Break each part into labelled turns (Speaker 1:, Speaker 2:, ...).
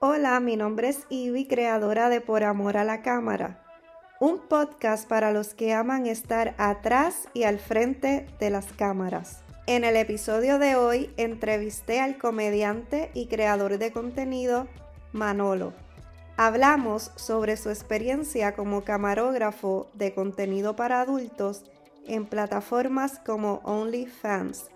Speaker 1: Hola, mi nombre es Ivy, creadora de Por Amor a la Cámara, un podcast para los que aman estar atrás y al frente de las cámaras. En el episodio de hoy entrevisté al comediante y creador de contenido Manolo. Hablamos sobre su experiencia como camarógrafo de contenido para adultos en plataformas como OnlyFans.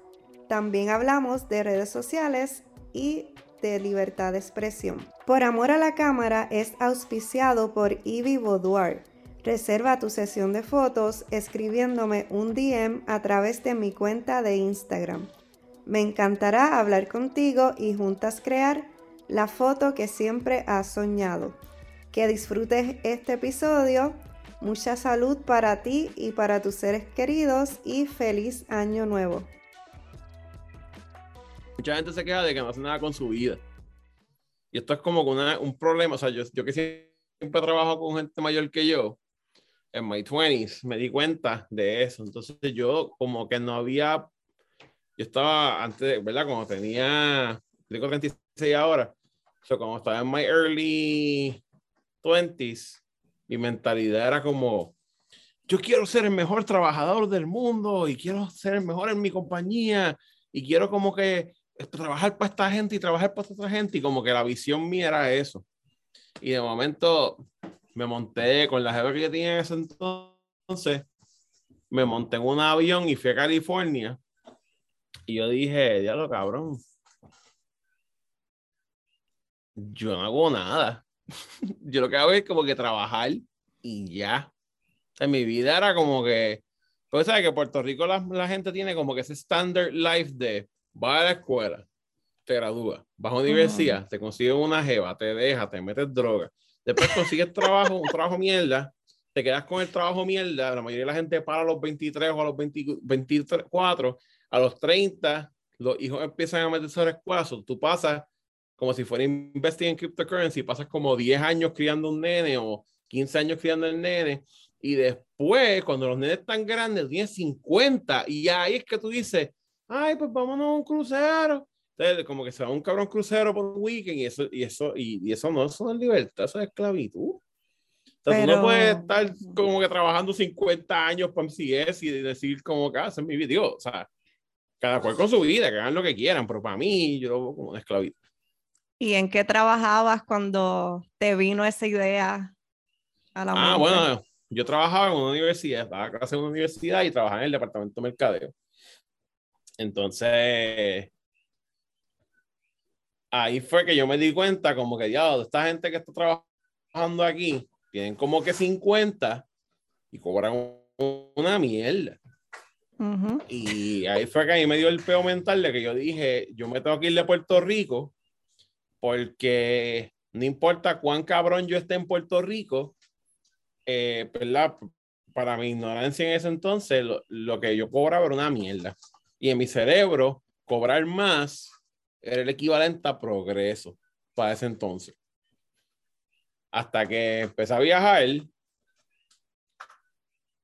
Speaker 1: También hablamos de redes sociales y de libertad de expresión. Por amor a la cámara es auspiciado por Ivy Boudoir. Reserva tu sesión de fotos escribiéndome un DM a través de mi cuenta de Instagram. Me encantará hablar contigo y juntas crear la foto que siempre has soñado. Que disfrutes este episodio. Mucha salud para ti y para tus seres queridos y feliz año nuevo.
Speaker 2: Mucha gente se queja de que no hace nada con su vida. Y esto es como un problema. O sea, yo, yo que siempre trabajo con gente mayor que yo, en my 20s, me di cuenta de eso. Entonces yo como que no había, yo estaba antes, ¿verdad? Como tenía, tengo 36 ahora, o sea, como estaba en my early 20s, mi mentalidad era como, yo quiero ser el mejor trabajador del mundo y quiero ser el mejor en mi compañía y quiero como que trabajar para esta gente y trabajar para esta gente y como que la visión mía era eso. Y de momento me monté con la jefa que yo tenía en ese entonces, me monté en un avión y fui a California y yo dije, diablo cabrón, yo no hago nada. yo lo que hago es como que trabajar y ya. En mi vida era como que, pues sabes que Puerto Rico la, la gente tiene como que ese standard life de vas a la escuela, te gradúas, vas a la universidad, te consigues una jeva, te dejas, te metes droga, después consigues trabajo, un trabajo mierda, te quedas con el trabajo mierda, la mayoría de la gente para a los 23 o a los 24, a los 30, los hijos empiezan a meterse a la escuela, tú pasas como si fuera investing en cryptocurrency, pasas como 10 años criando un nene o 15 años criando el nene, y después, cuando los nenes están grandes, tienes 50, y ahí es que tú dices, ay, pues vámonos a un crucero. Entonces, como que se va un cabrón crucero por un weekend y eso, y eso, y, eso no, eso es libertad, eso es esclavitud. Entonces, tú no puedes estar como que trabajando 50 años para MCS y decir como que hacen ah, mi video. O sea, cada cual con su vida, que hagan lo que quieran, pero para mí yo lo como una esclavitud.
Speaker 1: ¿Y en qué trabajabas cuando te vino esa idea
Speaker 2: a la Ah, bueno, yo trabajaba en una universidad, estaba en una universidad y trabajaba en el departamento de mercadeo. Entonces, ahí fue que yo me di cuenta como que ya, esta gente que está trabajando aquí, tienen como que 50 y cobran una mierda. Y ahí fue que ahí me dio el peo mental de que yo dije, yo me tengo que ir de Puerto Rico porque no importa cuán cabrón yo esté en Puerto Rico, eh, Para mi ignorancia en ese entonces, lo, lo que yo cobraba era una mierda. Y en mi cerebro, cobrar más era el equivalente a progreso para ese entonces. Hasta que empecé a viajar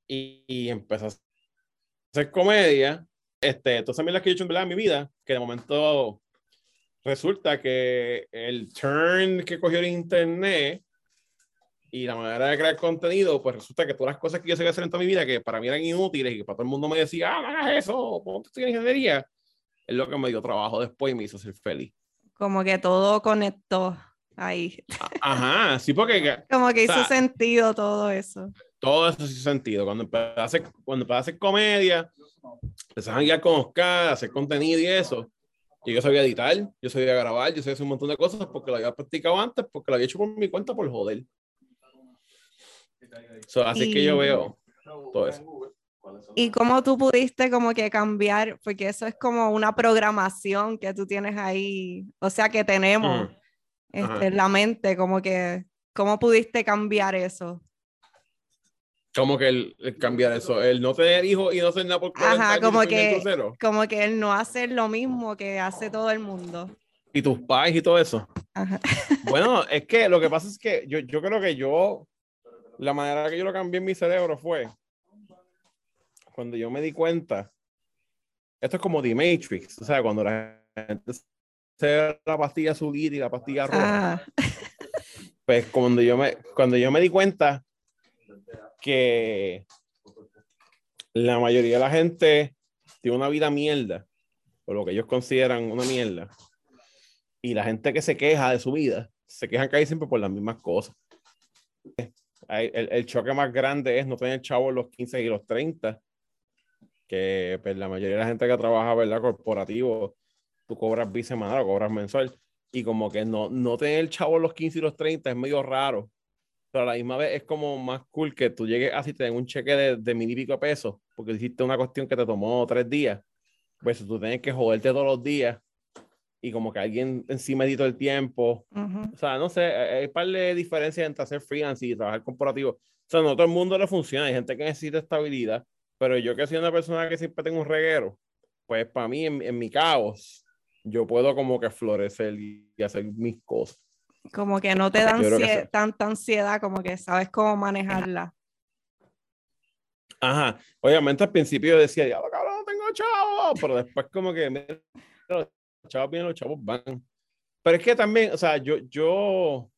Speaker 2: y, y empecé a hacer comedia. Este, entonces, también las que he hecho en, mi vida, que de momento resulta que el turn que cogió el internet y la manera de crear contenido, pues resulta que todas las cosas que yo sé hacer en toda mi vida, que para mí eran inútiles y que para todo el mundo me decía, ah, no hagas eso, ponte en ingeniería, es lo que me dio trabajo después y me hizo ser feliz.
Speaker 1: Como que todo conectó ahí.
Speaker 2: Ajá, sí, porque...
Speaker 1: Como que hizo sentido todo eso.
Speaker 2: Todo eso hizo sentido. Cuando empecé a hacer, cuando empecé a hacer comedia, empecé a guiar con Oscar, a hacer contenido y eso. Y yo sabía editar, yo sabía grabar, yo sabía hacer un montón de cosas porque lo había practicado antes, porque lo había hecho por mi cuenta por joder así que yo veo todo eso.
Speaker 1: ¿Y cómo tú pudiste como que cambiar? Porque eso es como una programación que tú tienes ahí, o sea, que tenemos este, en la mente, como que, ¿cómo pudiste cambiar eso?
Speaker 2: Como que el, cambiar eso, el no tener hijos y no ser nada por
Speaker 1: Ajá, como que, como que el no hacer lo mismo que hace todo el mundo.
Speaker 2: Y tus pais y todo eso. Ajá. Bueno, es que lo que pasa es que yo, yo creo que yo la manera que yo lo cambié en mi cerebro fue cuando yo me di cuenta. Esto es como The Matrix, o sea, cuando la gente se la pastilla azul y la pastilla roja. Ah. Pues cuando yo me, cuando yo me di cuenta que la mayoría de la gente tiene una vida mierda, o lo que ellos consideran una mierda, y la gente que se queja de su vida, se quejan casi siempre por las mismas cosas. El, el choque más grande es no tener chavos los 15 y los 30, que pues, la mayoría de la gente que trabaja, ¿verdad? Corporativo, tú cobras bisemanal o cobras mensual, y como que no, no tener chavos los 15 y los 30 es medio raro, pero a la misma vez es como más cool que tú llegues así, te un cheque de, de mil y pico pesos, porque hiciste una cuestión que te tomó tres días, pues tú tienes que joderte todos los días y como que alguien encima edito el tiempo. O sea, no sé, hay un par de diferencias entre hacer freelance y trabajar corporativo. O sea, no todo el mundo le funciona, hay gente que necesita estabilidad, pero yo que soy una persona que siempre tengo un reguero, pues para mí, en, en mi caos, yo puedo como que florecer y hacer mis cosas.
Speaker 1: Como que no te dan tanta ansiedad, como que sabes cómo manejarla.
Speaker 2: Ajá, obviamente al principio yo decía, ya cabrón, no tengo chavos, pero después como que chavos vienen, los chavos van. Pero es que también, o sea, yo, yo, o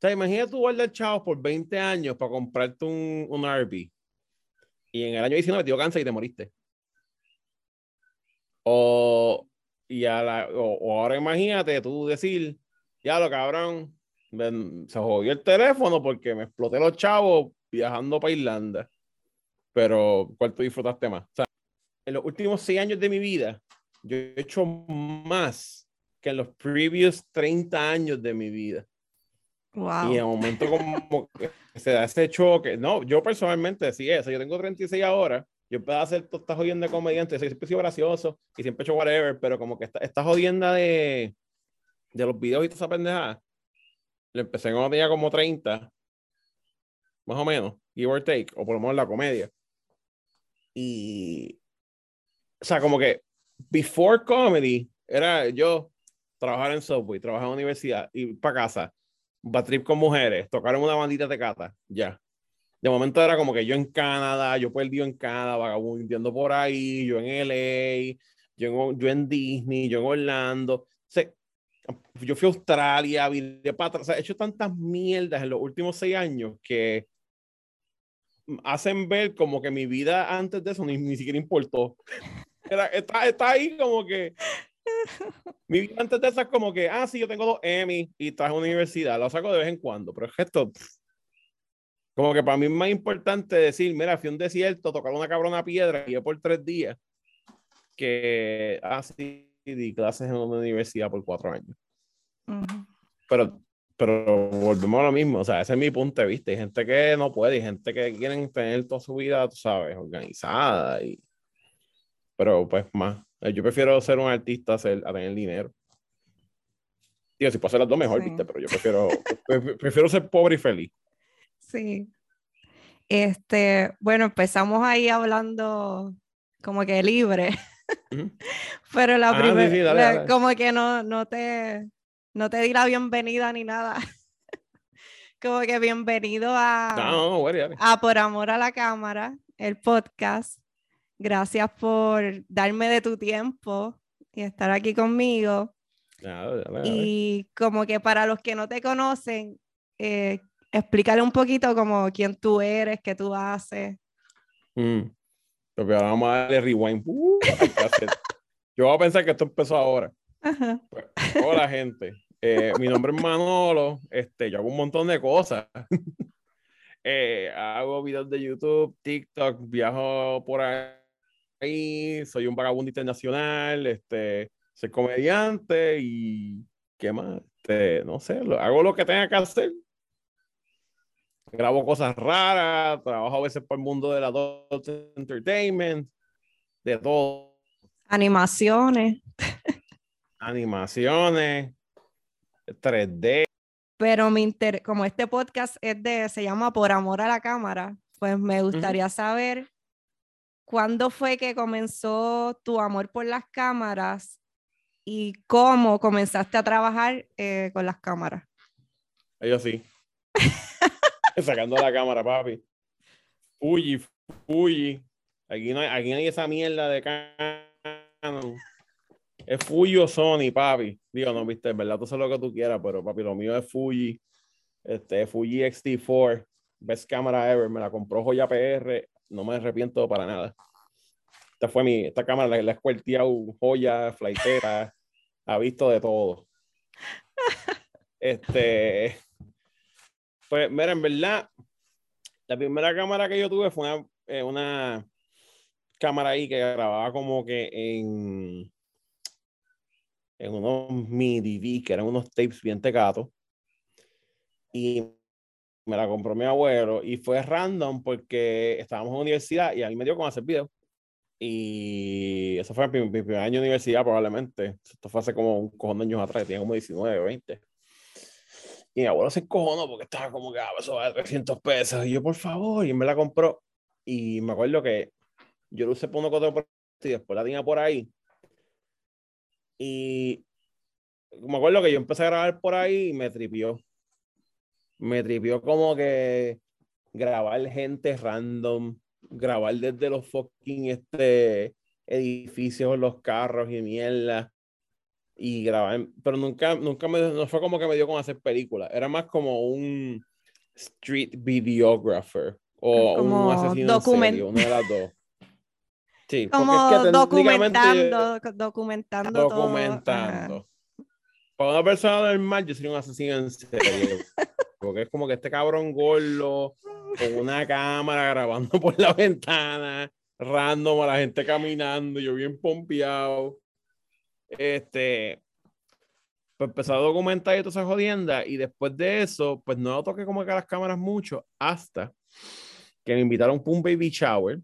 Speaker 2: sea, imagínate tú guardar chavos por 20 años para comprarte un, un RV y en el año 19 te dio cáncer y te moriste. O, y a la, o, ahora imagínate tú decir, ya lo cabrón, se jodió el teléfono porque me exploté los chavos viajando para Irlanda. Pero, ¿cuál tú disfrutaste más? O sea, en los últimos seis años de mi vida, yo he hecho más que en los previous 30 años de mi vida. Wow. Y en un momento como que se da ese choque. No, yo personalmente sí eso. Yo tengo 36 ahora. Yo puedo hacer toda esta jodienda de comediante. Siempre he sido gracioso y siempre he hecho whatever. Pero como que esta, esta jodienda de, de los videos y toda esa pendejada le empecé cuando tenía como 30, más o menos, give or take, o por lo menos la comedia. Y, o sea, como que before comedy, era yo trabajar en Subway, trabajar en universidad, ir para casa, trip con mujeres, tocar en una bandita de cata, ya. De momento era como que yo en Canadá, yo perdido en Canadá, vagabundeando por ahí, yo en LA, yo en, yo en Disney, yo en Orlando. O yo fui a Australia, vi de o sea, he hecho tantas mierdas en los últimos seis años que hacen ver como que mi vida antes de eso ni, ni siquiera importó. Era, está, está, ahí como que mi vida antes de eso es como que, ah, sí, yo tengo dos Emmy y traje a universidad, lo saco de vez en cuando, pero es que esto, como que para mí es más importante decir, mira, fui a un desierto, tocar una cabrona piedra y yo por tres días, que, ah, sí, di clases en una universidad por cuatro años. Pero, pero volvemos a lo mismo, o sea, ese es mi punto de vista. Hay gente que no puede, hay gente que quieren tener toda su vida, tú sabes, organizada. Y... Pero pues más, eh, yo prefiero ser un artista a, ser, a tener dinero. Digo, si puedo hacer las dos mejor, ¿viste? Pero yo prefiero, prefiero ser pobre y feliz.
Speaker 1: Sí. Este, bueno, empezamos ahí hablando como que libre. Pero la ah, primera, como que no, no, te, no te di la bienvenida ni nada. como que bienvenido a, a Por Amor a la Cámara, el podcast. Gracias por darme de tu tiempo y estar aquí conmigo. y como que para los que no te conocen, eh, explícale un poquito como quién tú eres, qué tú haces.
Speaker 2: Mm. Pero vamos a darle rewind. Uh, yo voy a pensar que esto empezó ahora. Pues, hola, gente. Eh, mi nombre es Manolo. Este, yo hago un montón de cosas. Eh, hago videos de YouTube, TikTok, viajo por ahí. Soy un vagabundo internacional. Este, soy comediante y ¿qué más? Este, no sé, hago lo que tenga que hacer grabo cosas raras, trabajo a veces por el mundo del adult entertainment, de todo.
Speaker 1: Animaciones.
Speaker 2: Animaciones, 3D.
Speaker 1: Pero mi inter como este podcast es de, se llama Por Amor a la Cámara, pues me gustaría saber cuándo fue que comenzó tu amor por las cámaras y cómo comenzaste a trabajar eh, con las cámaras.
Speaker 2: Ellos sí. Sacando la cámara, papi. Fuji, Fuji. Aquí no, hay, aquí no hay esa mierda de Canon. Es Fuji o Sony, papi. Digo, no, viste, en verdad, tú sabes lo que tú quieras, pero papi, lo mío es Fuji. Este, Fuji X-T4, best camera ever, me la compró Joya PR, no me arrepiento para nada. Esta fue mi, esta cámara la, he joya, flightera, ha visto de todo. Este, pues, mira, en verdad, la primera cámara que yo tuve fue una, eh, una cámara ahí que grababa como que en, en unos MIDI, que eran unos tapes bien tecatos. Y me la compró mi abuelo y fue random porque estábamos en universidad y a mí me dio con hacer video. Y eso fue mi, mi primer año de universidad probablemente. Esto fue hace como un cojón de años atrás, tenía como 19, 20. Y mi abuelo se encojonó porque estaba como que, ah, eso vale 300 pesos. Y yo, por favor, y me la compró. Y me acuerdo que yo lo usé por uno otro y después la tenía por ahí. Y me acuerdo que yo empecé a grabar por ahí y me tripió. Me tripió como que grabar gente random, grabar desde los fucking este, edificios, los carros y mierda. Y grabar, pero nunca, nunca me, no fue como que me dio con hacer películas, era más como un street videographer o
Speaker 1: Como
Speaker 2: un asesino
Speaker 1: document-
Speaker 2: en serie, una de las dos. Sí,
Speaker 1: Como
Speaker 2: es que técnicamente-
Speaker 1: documentando, documentando, todo.
Speaker 2: Documentando. Para una persona normal, yo sería un asesino en serie. porque es como que este cabrón gordo, con una cámara grabando por la ventana, random a la gente caminando, yo bien pompeado. Este. Pues empecé a documentar y toda esa jodienda. Y después de eso, pues no toqué como que a las cámaras mucho hasta que me invitaron para un baby shower.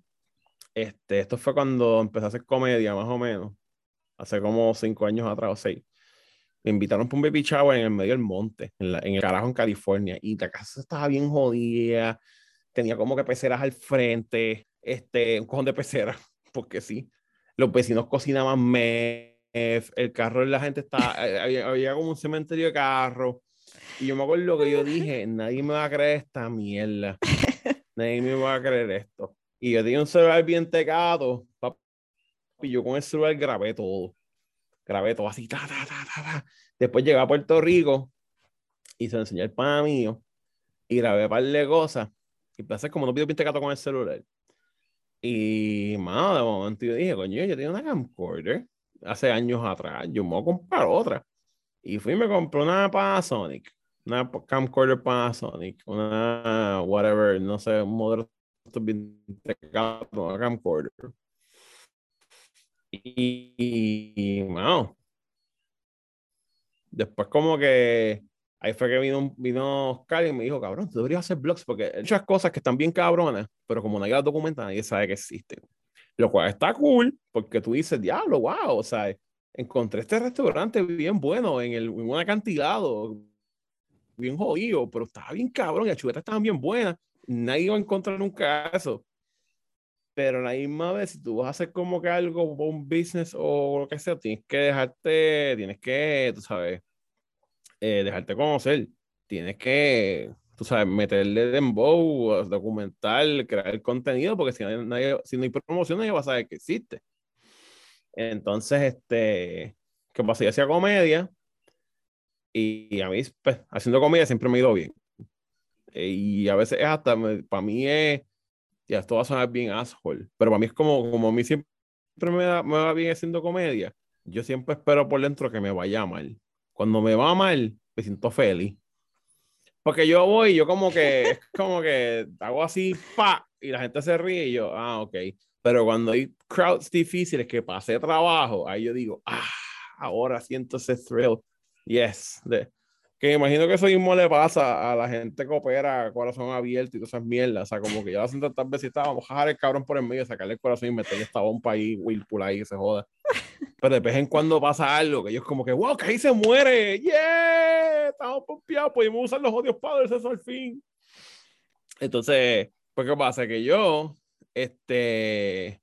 Speaker 2: Este, esto fue cuando empecé a hacer comedia, más o menos. Hace como cinco años atrás o seis. Me invitaron para un baby shower en el medio del monte, en, la- en el carajo en California. Y la casa estaba bien jodida. Tenía como que peceras al frente. Este, un cojón de peceras, porque sí. Los vecinos cocinaban meth. El carro de la gente estaba. eh, había, había como un cementerio de carros. Y yo me acuerdo que yo dije: Nadie me va a creer esta mierda. Nadie me va a creer esto. Y yo tenía un celular bien tecado, y yo con el celular grabé todo. Grabé todo así, ta, ta, ta, ta. Después llegué a Puerto Rico y se lo enseñé al pana mío y grabé un par de cosas. Y empecé como no pido bien tecado con el celular. Y, mano, de momento yo dije, coño, yo tenía una camcorder hace años atrás, yo me voy a comprar otra. Y fui y me compré una Panasonic, una camcorder Panasonic, una whatever, no sé, un modelo una camcorder. Y, y, wow. Después como que ahí fue que vino, vino Oscar y me dijo, cabrón, tú deberías hacer blogs porque hay muchas cosas que están bien cabronas, pero como nadie las documenta, nadie sabe que existen. Lo cual está cool porque tú dices, diablo, wow, o sea, encontré este restaurante bien bueno en, el, en un acantilado, bien jodido, pero estaba bien cabrón y las chuletas estaban bien buenas. Nadie va a encontrar nunca eso. Pero la misma vez, si tú vas a hacer como que algo, un business o lo que sea, tienes que dejarte, tienes que, tú sabes, eh, dejarte conocer. Tienes que, tú sabes, meterle dembow, documentar, crear contenido, porque si, nadie, nadie- si no hay promoción, nadie va a saber que existe. Entonces, este, ¿qué pasa? Yo hacía comedia y a mí, pues, haciendo comedia siempre me ha ido bien. Eh, Y a veces es hasta, para mí es, ya esto va a sonar bien asshole, pero para mí es como, como a mí siempre me, da- me va bien haciendo comedia, yo siempre espero por dentro que me vaya mal. Cuando me va mal, me siento feliz. Porque yo voy, yo como que, es como que hago así, pa, y la gente se ríe y yo, ah, ok. Pero cuando hay crowds difíciles que pasé trabajo, ahí yo digo, ah, ahora siento ese thrill. Yes. De, que me imagino que eso mismo le pasa a la gente que opera corazón abierto y todas esas mierdas. O sea, como que ya lo hacen tantas veces y vamos a dejar el cabrón por el medio, sacarle el corazón y meterle esta bomba ahí, Whirlpool ahí, que se joda. Pero de vez en cuando pasa algo que ellos como que, wow, que ahí se muere, yeah, estamos pompeados, pudimos usar los odios padres, eso al fin. Entonces, pues qué pasa, que yo, este,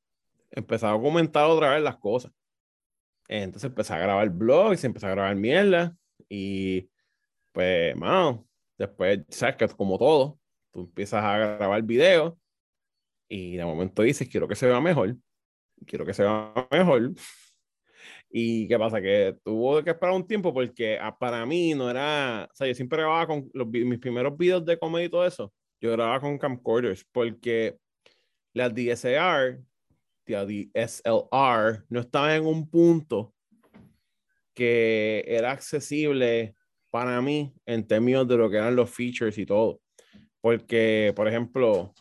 Speaker 2: empecé a comentar otra vez las cosas. Entonces empecé a grabar blogs, empecé a grabar mierda y pues, mano, después, sabes que como todo, tú empiezas a grabar videos y de momento dices, quiero que se vea mejor, quiero que se vea mejor. ¿Y qué pasa? Que tuvo que esperar un tiempo porque ah, para mí no era, o sea, yo siempre grababa con los, mis primeros videos de comedia y todo eso, yo grababa con camcorders porque las DSLR, la DSLR no estaban en un punto que era accesible para mí en términos de lo que eran los features y todo. Porque, por ejemplo,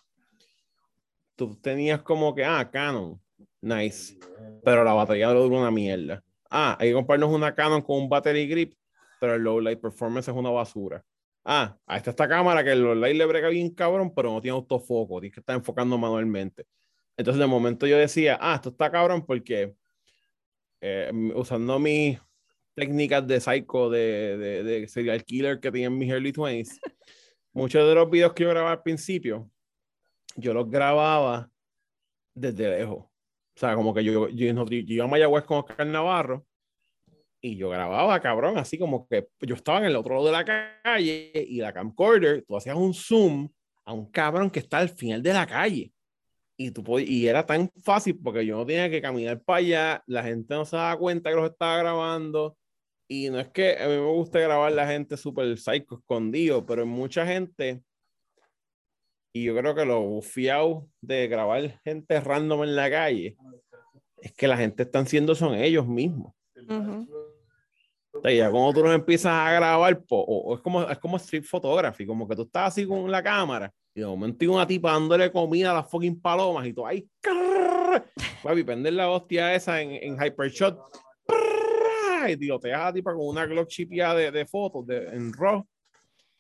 Speaker 2: tú tenías como que, ah, Canon, nice, pero la batería dura una mierda. Ah, hay que comprarnos una Canon con un battery grip, pero el low light performance es una basura. Ah, a esta esta cámara que el low light le brega bien cabrón, pero no tiene autofoco, tienes que estar enfocando manualmente. Entonces, de momento yo decía, ah, esto está cabrón porque eh, usando mis técnicas de psycho, de, de, de serial killer que tenía en mis early 20s, muchos de los videos que yo grababa al principio, yo los grababa desde lejos. O sea, como que yo, yo, yo, iba a Mayagüez con Oscar Navarro y yo grababa, cabrón, así como que yo estaba en el otro lado de la calle y la camcorder, tú hacías un zoom a un cabrón que está al final de la calle. Y, tú y era tan fácil porque yo no tenía que caminar para allá, la gente no se daba cuenta que los estaba grabando. Y no es que a mí me guste grabar la gente súper psycho escondido, pero mucha gente y yo creo que lo fiado de grabar gente random en la calle es que la gente están siendo son ellos mismos. o sea, ya cuando tú los empiezas a grabar, o, es, como, es como street photography, como que tú estás así con la cámara y de momento hay una tipa dándole comida a las fucking palomas y tú ahí, papi, prender la hostia esa en, en Hypershot y tiroteas a tipa con una Glock chipia de, de fotos de, en RAW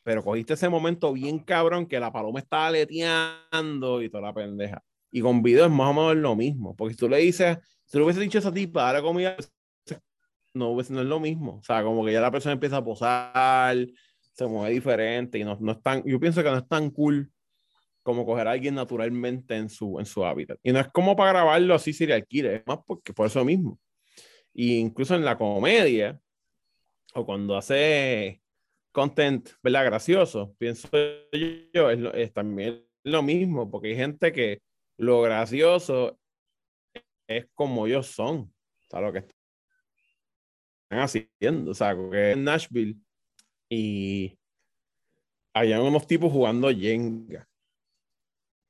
Speaker 2: pero cogiste ese momento bien cabrón que la paloma estaba leteando y toda la pendeja. Y con video es más o menos lo mismo, porque si tú le dices, si tú le hubiese dicho a esa tipa, ahora comida, no, no es lo mismo. O sea, como que ya la persona empieza a posar, se mueve diferente y no, no es tan, yo pienso que no es tan cool como coger a alguien naturalmente en su, en su hábitat. Y no es como para grabarlo así sería killer, es más porque por eso mismo. Y incluso en la comedia, o cuando hace content, ¿verdad? Gracioso, pienso yo, es, también lo mismo, porque hay gente que lo gracioso es como ellos son, o sea, lo que están haciendo, o sea, que en Nashville y había unos tipos jugando Jenga,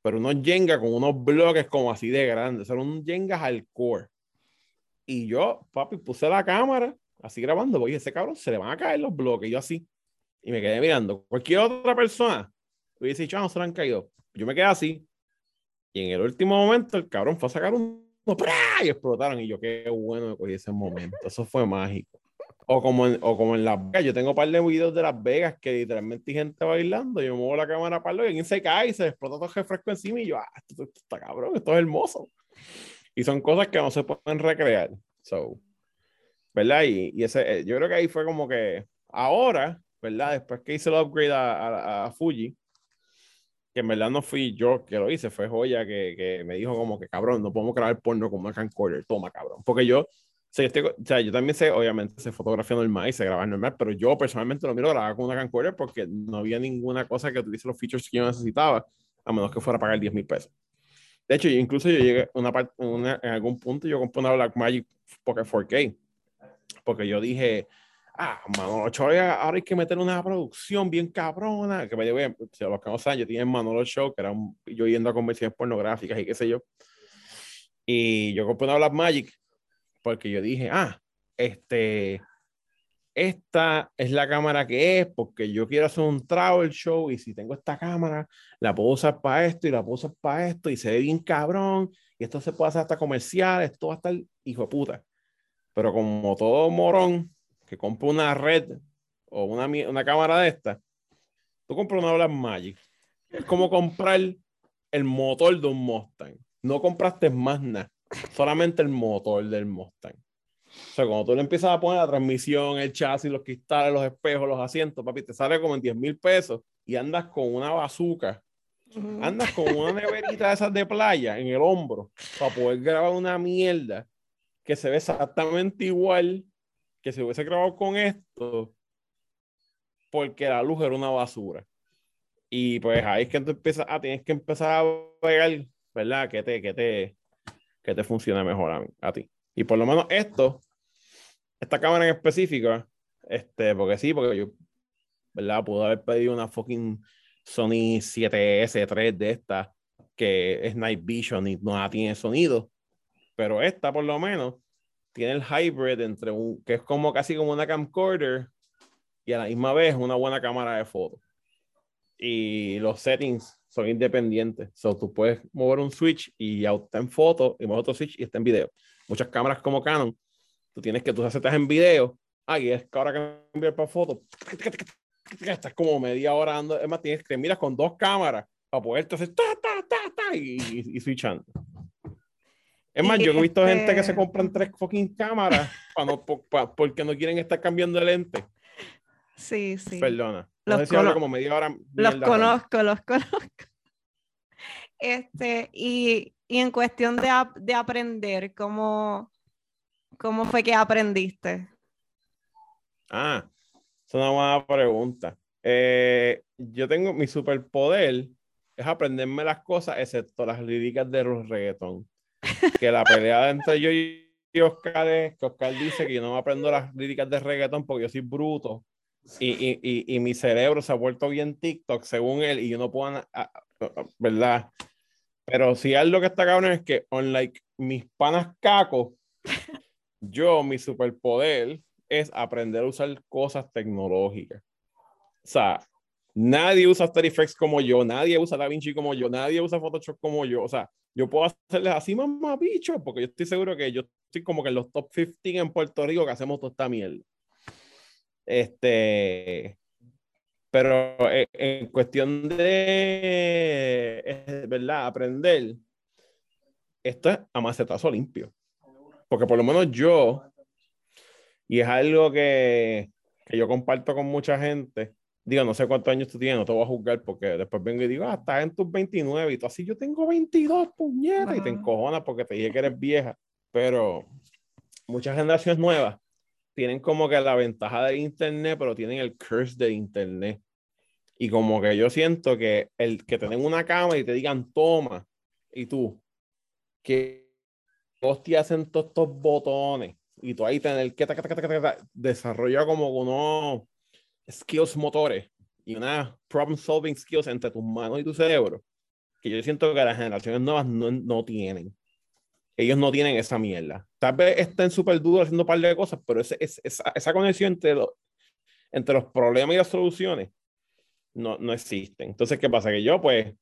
Speaker 2: pero unos Jenga con unos bloques como así de grandes, eran un Jenga al core. Y yo, papi, puse la cámara así grabando, voy, ese cabrón se le van a caer los bloques, y yo así y me quedé mirando. Cualquier otra persona hubiese dicho, ah, no se lo han caído. Yo me quedé así. Y en el último momento, el cabrón fue a sacar un y explotaron. Y yo, qué bueno me cogí ese momento. Eso fue mágico. O como en, o como en Las Vegas. Yo tengo un par de videos de Las Vegas que literalmente hay gente bailando. Yo muevo la cámara para lo y alguien se cae y se explota todo el refresco encima. Y yo, ah, esto, está cabrón, esto es hermoso. Y son cosas que no se pueden recrear. So, ¿verdad? Y, y ese, eh, yo creo que ahí fue como que ahora ¿verdad? Después que hice el upgrade a, a, Fuji, que en verdad no fui yo que lo hice, fue Joya que, que me dijo como que cabrón, no podemos grabar porno con una camcorder, toma cabrón. Porque yo, o sea, yo también sé, obviamente, sé fotografía normal y sé grabar normal, pero yo personalmente lo miro grabar con una camcorder porque no había ninguna cosa que tuviese los features que yo necesitaba, a menos que fuera a pagar 10 mil pesos. De hecho, incluso yo llegué una parte, una, en algún punto yo compré una Blackmagic Pocket 4K, porque yo dije, ah, Manolo Show, ahora hay que meter una producción bien cabrona, que me llevé, si los que no saben, yo tenía Manolo Show, que era un, yo yendo a convenciones pornográficas y qué sé yo, y yo compré una Black Magic, porque yo dije, ah, este, esta es la cámara que es, porque yo quiero hacer un travel show, y si tengo esta cámara, la puedo usar para esto, y la puedo usar para esto, y se ve bien cabrón, y esto se puede hacer hasta comercial, esto va a estar hijo de puta. Pero como todo morón, que compra una red o una, una cámara de esta, tú compras una Black Magic. Es como comprar el motor de un Mustang. No compraste más nada, solamente el motor del Mustang. O sea, cuando tú le empiezas a poner la transmisión, el chasis, los cristales, los espejos, los asientos, papi, te sale como en 10 mil pesos y andas con una bazooka. Andas con una neverita de esas de playa en el hombro para poder grabar una mierda que se ve exactamente igual que se hubiese grabado con esto porque la luz era una basura. Y pues ahí es que tú empiezas, ah, tienes que empezar a pegar, ¿verdad? Que te, que te, que te funcione mejor a, ti. Y por lo menos esto, esta cámara en específico, este, porque sí, porque yo, ¿verdad? Pude haber pedido una fucking Sony 7S3 de esta, que es Night Vision y no tiene sonido, pero esta por lo menos tiene el hybrid entre un, que es como casi como una camcorder y a la misma vez una buena cámara de fotos. Y los settings son independientes. So, tú puedes mover un switch y ya está en foto y mover otro switch y está en video. Muchas cámaras como Canon, tú tienes que tú aceptas en video. Ay, es que ahora cambiar para foto. Estás como media hora dando. Es más, tienes que miras con dos cámaras para poder hacer ta, ta, ta, ta, y, y, switchando. Es más, yo he visto gente que se este compran tres fucking cámaras para no, porque no quieren estar cambiando de lente.
Speaker 1: Sí, sí.
Speaker 2: Perdona. No los sé si como media hora.
Speaker 1: Los conozco, los conozco. Este, y, y en cuestión de, de, aprender, ¿cómo, ¿cómo fue que aprendiste?
Speaker 2: Ah, es una buena pregunta. Eh, yo tengo mi superpoder es aprenderme las cosas, excepto las líricas de los reggaetón. Que la pelea entre yo y Oscar es que Oscar dice que yo no me aprendo las líricas de reggaetón porque yo soy bruto y, y, y, mi cerebro se ha vuelto bien TikTok según él y yo no puedo, ¿verdad? Pero si algo que está cabrón es que, unlike mis panas cacos, yo, mi superpoder es aprender a usar cosas tecnológicas. O sea, nadie usa After Effects como yo, nadie usa DaVinci como yo, nadie usa Photoshop como yo. O sea, yo puedo hacerles así más bicho, porque yo estoy seguro que yo estoy como que en los top 15 en Puerto Rico que hacemos toda esta mierda. Este, pero eh, en cuestión de, ¿verdad? Aprender, esto es a macetazo limpio. Porque por lo menos yo, y es algo que, que yo comparto con mucha gente, digo, no sé cuántos años tú tienes, no te voy a juzgar porque después vengo y digo, ah, estás en tus 29 y tú así, yo tengo 22, puñetas, y te encojonas porque te dije que eres vieja. Pero muchas generaciones nuevas tienen como que la ventaja del Internet, pero tienen el curse del Internet. Y como que yo siento que el que te den una cama y te digan, toma, y tú, que hostia hacen todos estos botones, y tú ahí tener que desarrollar como unos skills motores y una problem solving skills entre tus manos y tu cerebro, que yo siento que las generaciones nuevas no, no tienen ellos no tienen esa mierda. Tal vez estén súper duros haciendo un par de cosas, pero ese, esa, esa, conexión entre, entre los problemas y las soluciones no, no existe. Entonces, ¿qué pasa? Que yo, pues,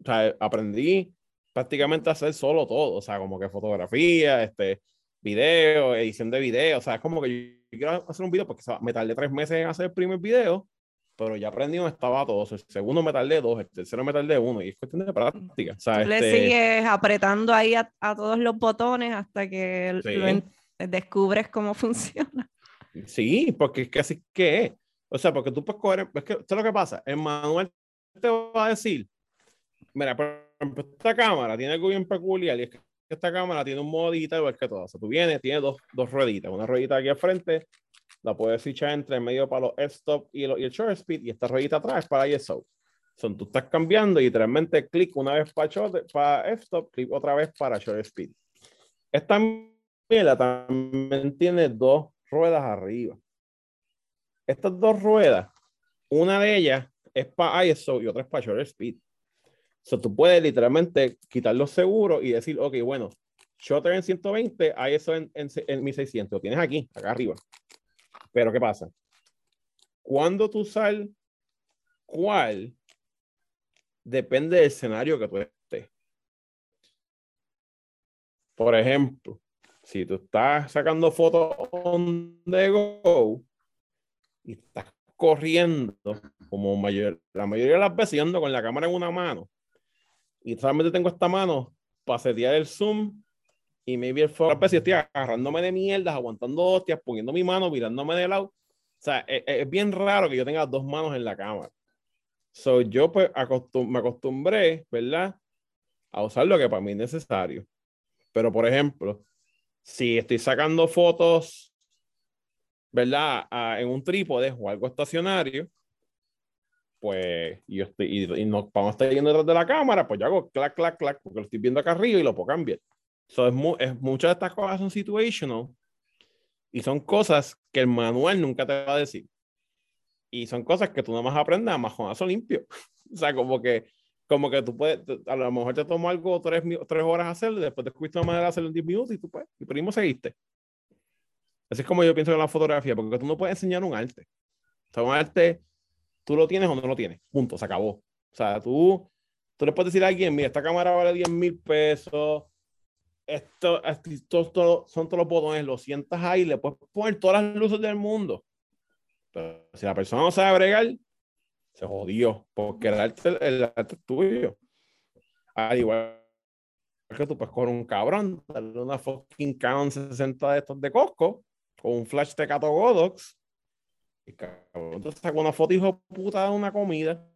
Speaker 2: o sea, aprendí prácticamente hacer solo todo, o sea, como que fotografía, este, video, edición de video, o sea, es como que yo quiero hacer un video porque me tardé tres meses en hacer el primer video pero ya aprendí donde estaba todo. El segundo me tardé dos, el tercero me tardé uno, y es cuestión de práctica. O sea,
Speaker 1: Le este sigues apretando ahí a, a, todos los botones hasta que descubres cómo funciona.
Speaker 2: Sí, porque es que así que es. O sea, porque tú puedes coger, es que esto es lo que pasa, el manual te va a decir, mira, por ejemplo, esta cámara tiene algo bien peculiar y es que esta cámara tiene un modo digital igual que todas. O sea, tú vienes, tiene dos, dos rueditas, una ruedita aquí al frente la puedes fichar entre medio para los f-stop y, el short speed y esta ruedita atrás para ISO. Son, tú estás cambiando y literalmente clic una vez para, para f-stop, clic otra vez para short speed. Esta mierda también tiene dos ruedas arriba. Estas dos ruedas, una de ellas es para ISO y otra es para short speed. So, tú puedes literalmente quitar los seguros y decir, ok, bueno, shutter en 120, ISO en, en, en 1600. Lo tienes aquí, acá arriba. Pero ¿qué pasa? Cuando tú sales, ¿cuál? Depende del escenario que tú estés. Por ejemplo, si tú estás sacando fotos on the go y estás corriendo, como mayor, la mayoría de las veces ando con la cámara en una mano y solamente tengo esta mano para setear el zoom y maybe el foco, si estoy agarrándome de mierdas, aguantando hostias, poniendo mi mano, mirándome de lado. O sea, es, e, es, bien raro que yo tenga dos manos en la cámara. So, yo pues me acostumbré, ¿verdad? A usar lo que para mí es necesario. Pero, por ejemplo, si estoy sacando fotos, ¿verdad? en un trípode o algo estacionario, pues yo estoy, y, y no, no estar yendo detrás de la cámara, pues yo hago clac, clac, clac, porque lo estoy viendo acá arriba y lo puedo cambiar. So, es, muchas de estas cosas son situational Y son cosas que el manual nunca te va a decir. Y son cosas que tú nada más aprendes a majonazo limpio. o sea, como que, como que tú puedes, a lo mejor te tomó algo tres, tres horas hacerlo, después te escuchaste una manera de hacerlo en 10 minutos y tú puedes, y primo seguiste. Así es como yo pienso en la fotografía, porque tú no puedes enseñar un arte. O sea, un arte, tú lo tienes o no lo tienes. Punto, se acabó. O sea, tú, tú le puedes decir a alguien, mira, esta cámara vale 10 mil pesos, esto, esto, son todos los botones, lo sientas ahí, le puedes poner todas las luces del mundo. Pero si la persona no sabe bregar, se jodió, porque el arte, el arte es tuyo. Al igual que tú puedes coger un cabrón, darle una fucking Canon 60 de estos de Costco, con un flash de Cato Godox, y cabrón, te saca una foto hijo puta de una comida.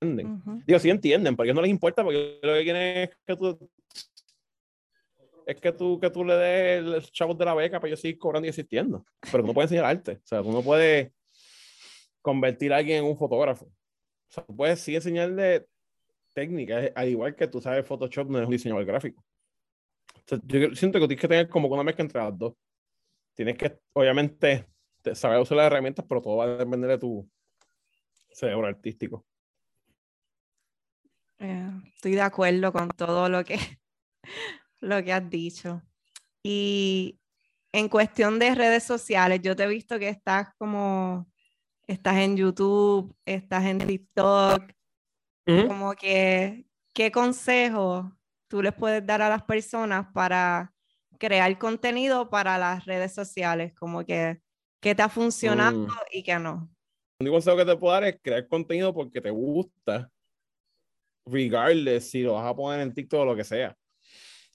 Speaker 2: ¿Entienden? Digo, sí entienden, porque no les importa, porque lo que quieren es que tú es que tú, que tú le des el chavos de la beca para yo seguir cobrando y existiendo. Pero tú no puedes enseñar arte. O sea, tú no puedes convertir a alguien en un fotógrafo. O sea, tú puedes sí enseñarle técnicas, al igual que tú sabes Photoshop no es un diseñador gráfico. O sea, yo siento que tienes que tener como una mezcla entre las dos. Tienes que, obviamente, saber usar las herramientas, pero todo va a depender de tu cerebro artístico.
Speaker 1: Eh, estoy de acuerdo con todo lo que lo que has dicho. Y en cuestión de redes sociales, yo te he visto que estás como, estás en YouTube, estás en TikTok, como que, ¿qué consejo tú les puedes dar a las personas para crear contenido para las redes sociales? Como que, ¿qué te ha funcionado mm. y qué no?
Speaker 2: Un consejo que te puedo dar es crear contenido porque te gusta, regardless si lo vas a poner en TikTok o lo que sea.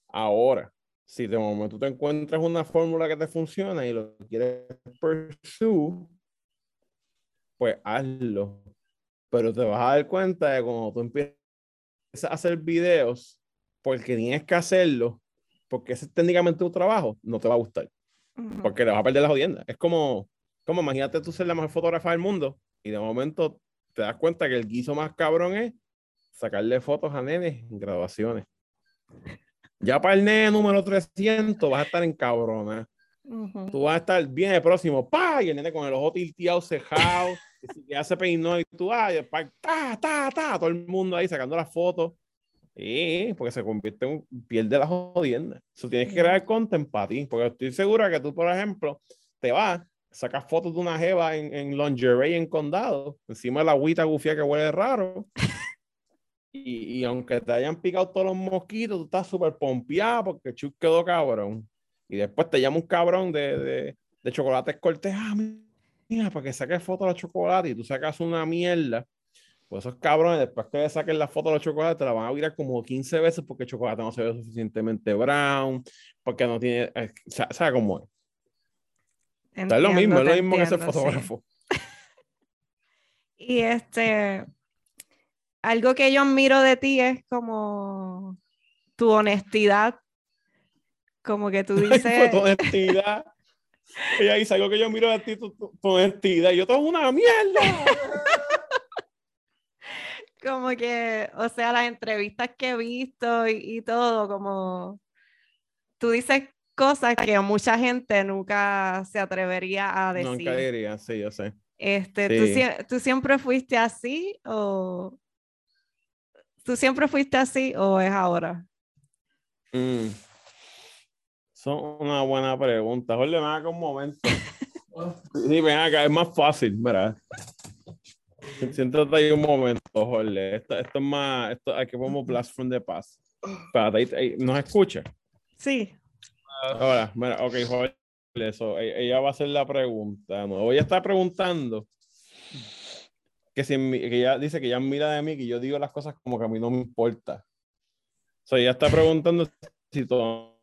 Speaker 2: Ahora, si de momento te encuentras una fórmula que te funciona y lo quieres pursue, pues hazlo. Pero te vas a dar cuenta de cuando tú empiezas a hacer videos, porque tienes que hacerlo, porque ese es técnicamente tu trabajo, no te va a gustar. Porque le vas a perder la jodienda. Es como, como imagínate tú ser la mejor fotógrafa del mundo y de momento te das cuenta que el guiso más cabrón es sacarle fotos a nenes en graduaciones. Ya para el nene número 300 vas a estar en cabrona. Tú vas a estar bien el próximo, pa, y el nene con el ojo tilteado, cejado, ya se peinó y tú, ay, pa, ta, ta, ta, todo el mundo ahí sacando las fotos. Sí, porque se convierte en piel de la jodienda. Eso tienes que crear content para ti, porque estoy segura que tú, por ejemplo, te vas, sacas fotos de una jeva en, en lingerie en condado, encima de la agüita gufia que huele raro. Y, aunque te hayan picado todos los mosquitos, tú estás súper pompeado porque Chuck quedó cabrón. Y después te llama un cabrón de, de, de chocolates cortes. Ah, mira, para que saques fotos de los chocolates y tú sacas una mierda. Pues esos cabrones, después que saquen la foto de los chocolates, te la van a virar como 15 veces porque el chocolate no se ve suficientemente brown, porque no tiene. Eh, ¿Sabes cómo es? es lo mismo, es lo mismo que ese fotógrafo.
Speaker 1: y este, algo que yo admiro de ti es como tu honestidad. Como que tú dices.
Speaker 2: tu honestidad. Ella dice algo que yo miro de ti, tu, honestidad. Y yo, todo una mierda.
Speaker 1: Como que, o sea, las entrevistas que he visto y, todo, como tú dices cosas que mucha gente nunca se atrevería a decir.
Speaker 2: Nunca diría, sí, yo sé.
Speaker 1: Este, ¿tú, ¿tú, siempre fuiste así o, ¿Tú siempre fuiste así o es ahora?
Speaker 2: Mm. Son una buena pregunta. Jorge, me haga un momento. sí, ven acá, es más fácil, ¿verdad? Siéntate ahí un momento, Jorge. Esto, esto es más, esto, aquí ponemos Blast from the Past. Espérate, ¿nos escucha?
Speaker 1: Sí.
Speaker 2: Ahora, mira, ok, Jorge, eso, e, ella va a hacer la pregunta. No, voy a estar preguntando que, si que ella dice que ella mira de mí, que yo digo las cosas como que a mí no me importa. O sea, ella está preguntando si toda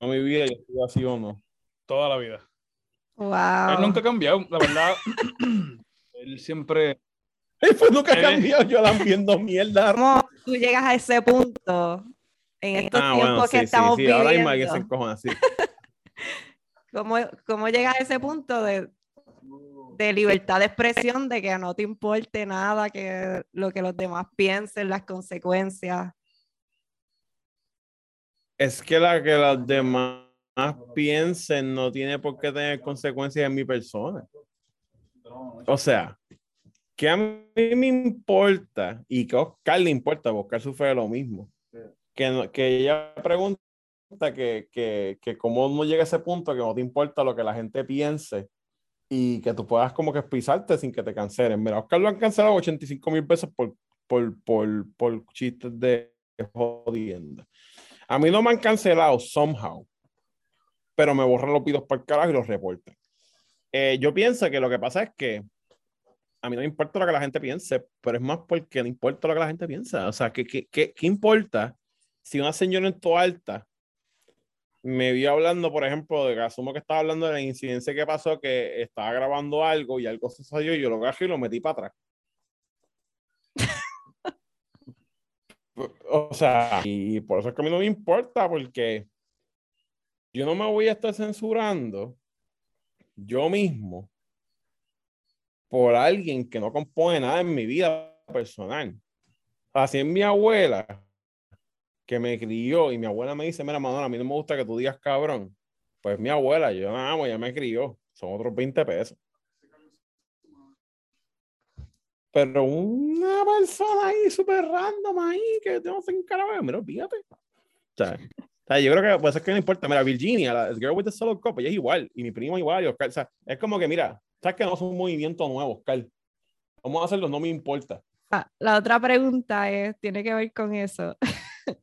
Speaker 2: mi vida yo estoy así o no.
Speaker 3: Toda la vida.
Speaker 1: Wow.
Speaker 3: Él nunca ha cambiado, la verdad. él siempre.
Speaker 2: Él pues nunca ha cambiado, yo la viendo mierda.
Speaker 1: ¿Cómo tú llegas a ese punto en estos ah, tiempos que estamos sí, sí. Ahora
Speaker 2: mismo que se encojona así.
Speaker 1: ¿Cómo, ¿Cómo llegas a ese punto de de libertad de expresión, de que no te importe nada, que lo que los demás piensen, las consecuencias.
Speaker 2: Es que la que los demás piensen no tiene por qué tener consecuencias en mi persona. O sea, que a mí me importa y que a Oscar le importa, Oscar sufre lo mismo. Que, que ella pregunta que, que, que cómo no llega a ese punto que no te importa lo que la gente piense y que tú puedas como que pisarte sin que te cancelen. Mira, Oscar lo han cancelado 85 mil pesos por, por, por, por chistes de jodienda. A mí no me han cancelado somehow, pero me borran los pidos por carajo y los reportan. Eh, yo pienso que lo que pasa es que a mí no me importa lo que la gente piense, pero es más porque no importa lo que la gente piensa. O sea, ¿qué, qué, qué, qué importa si una señora en tu alta me vio hablando, por ejemplo, de que asumo que estaba hablando de la incidencia que pasó, que estaba grabando algo y algo se salió y yo lo agarré y lo metí para atrás. o sea, y por eso es que a mí no me importa, porque yo no me voy a estar censurando yo mismo por alguien que no compone nada en mi vida personal. Así es mi abuela, que me crió y mi abuela me dice, mira, Manuel, a mí no me gusta que tú digas cabrón. Pues mi abuela, yo la amo, ya me crió. Son otros 20 pesos. Pero una persona ahí súper random ahí que no se encarga, mira, fíjate. O sea, o sea, yo creo que puede ser que no importa. Mira, Virginia, la Girl with the Solo Cup, ella es igual. Y mi primo igual. Y Oscar, o sea, es como que, mira, sabes que no es un movimiento nuevo, Oscar. Vamos a hacerlo, no me importa.
Speaker 1: Ah, la otra pregunta es, tiene que ver con eso.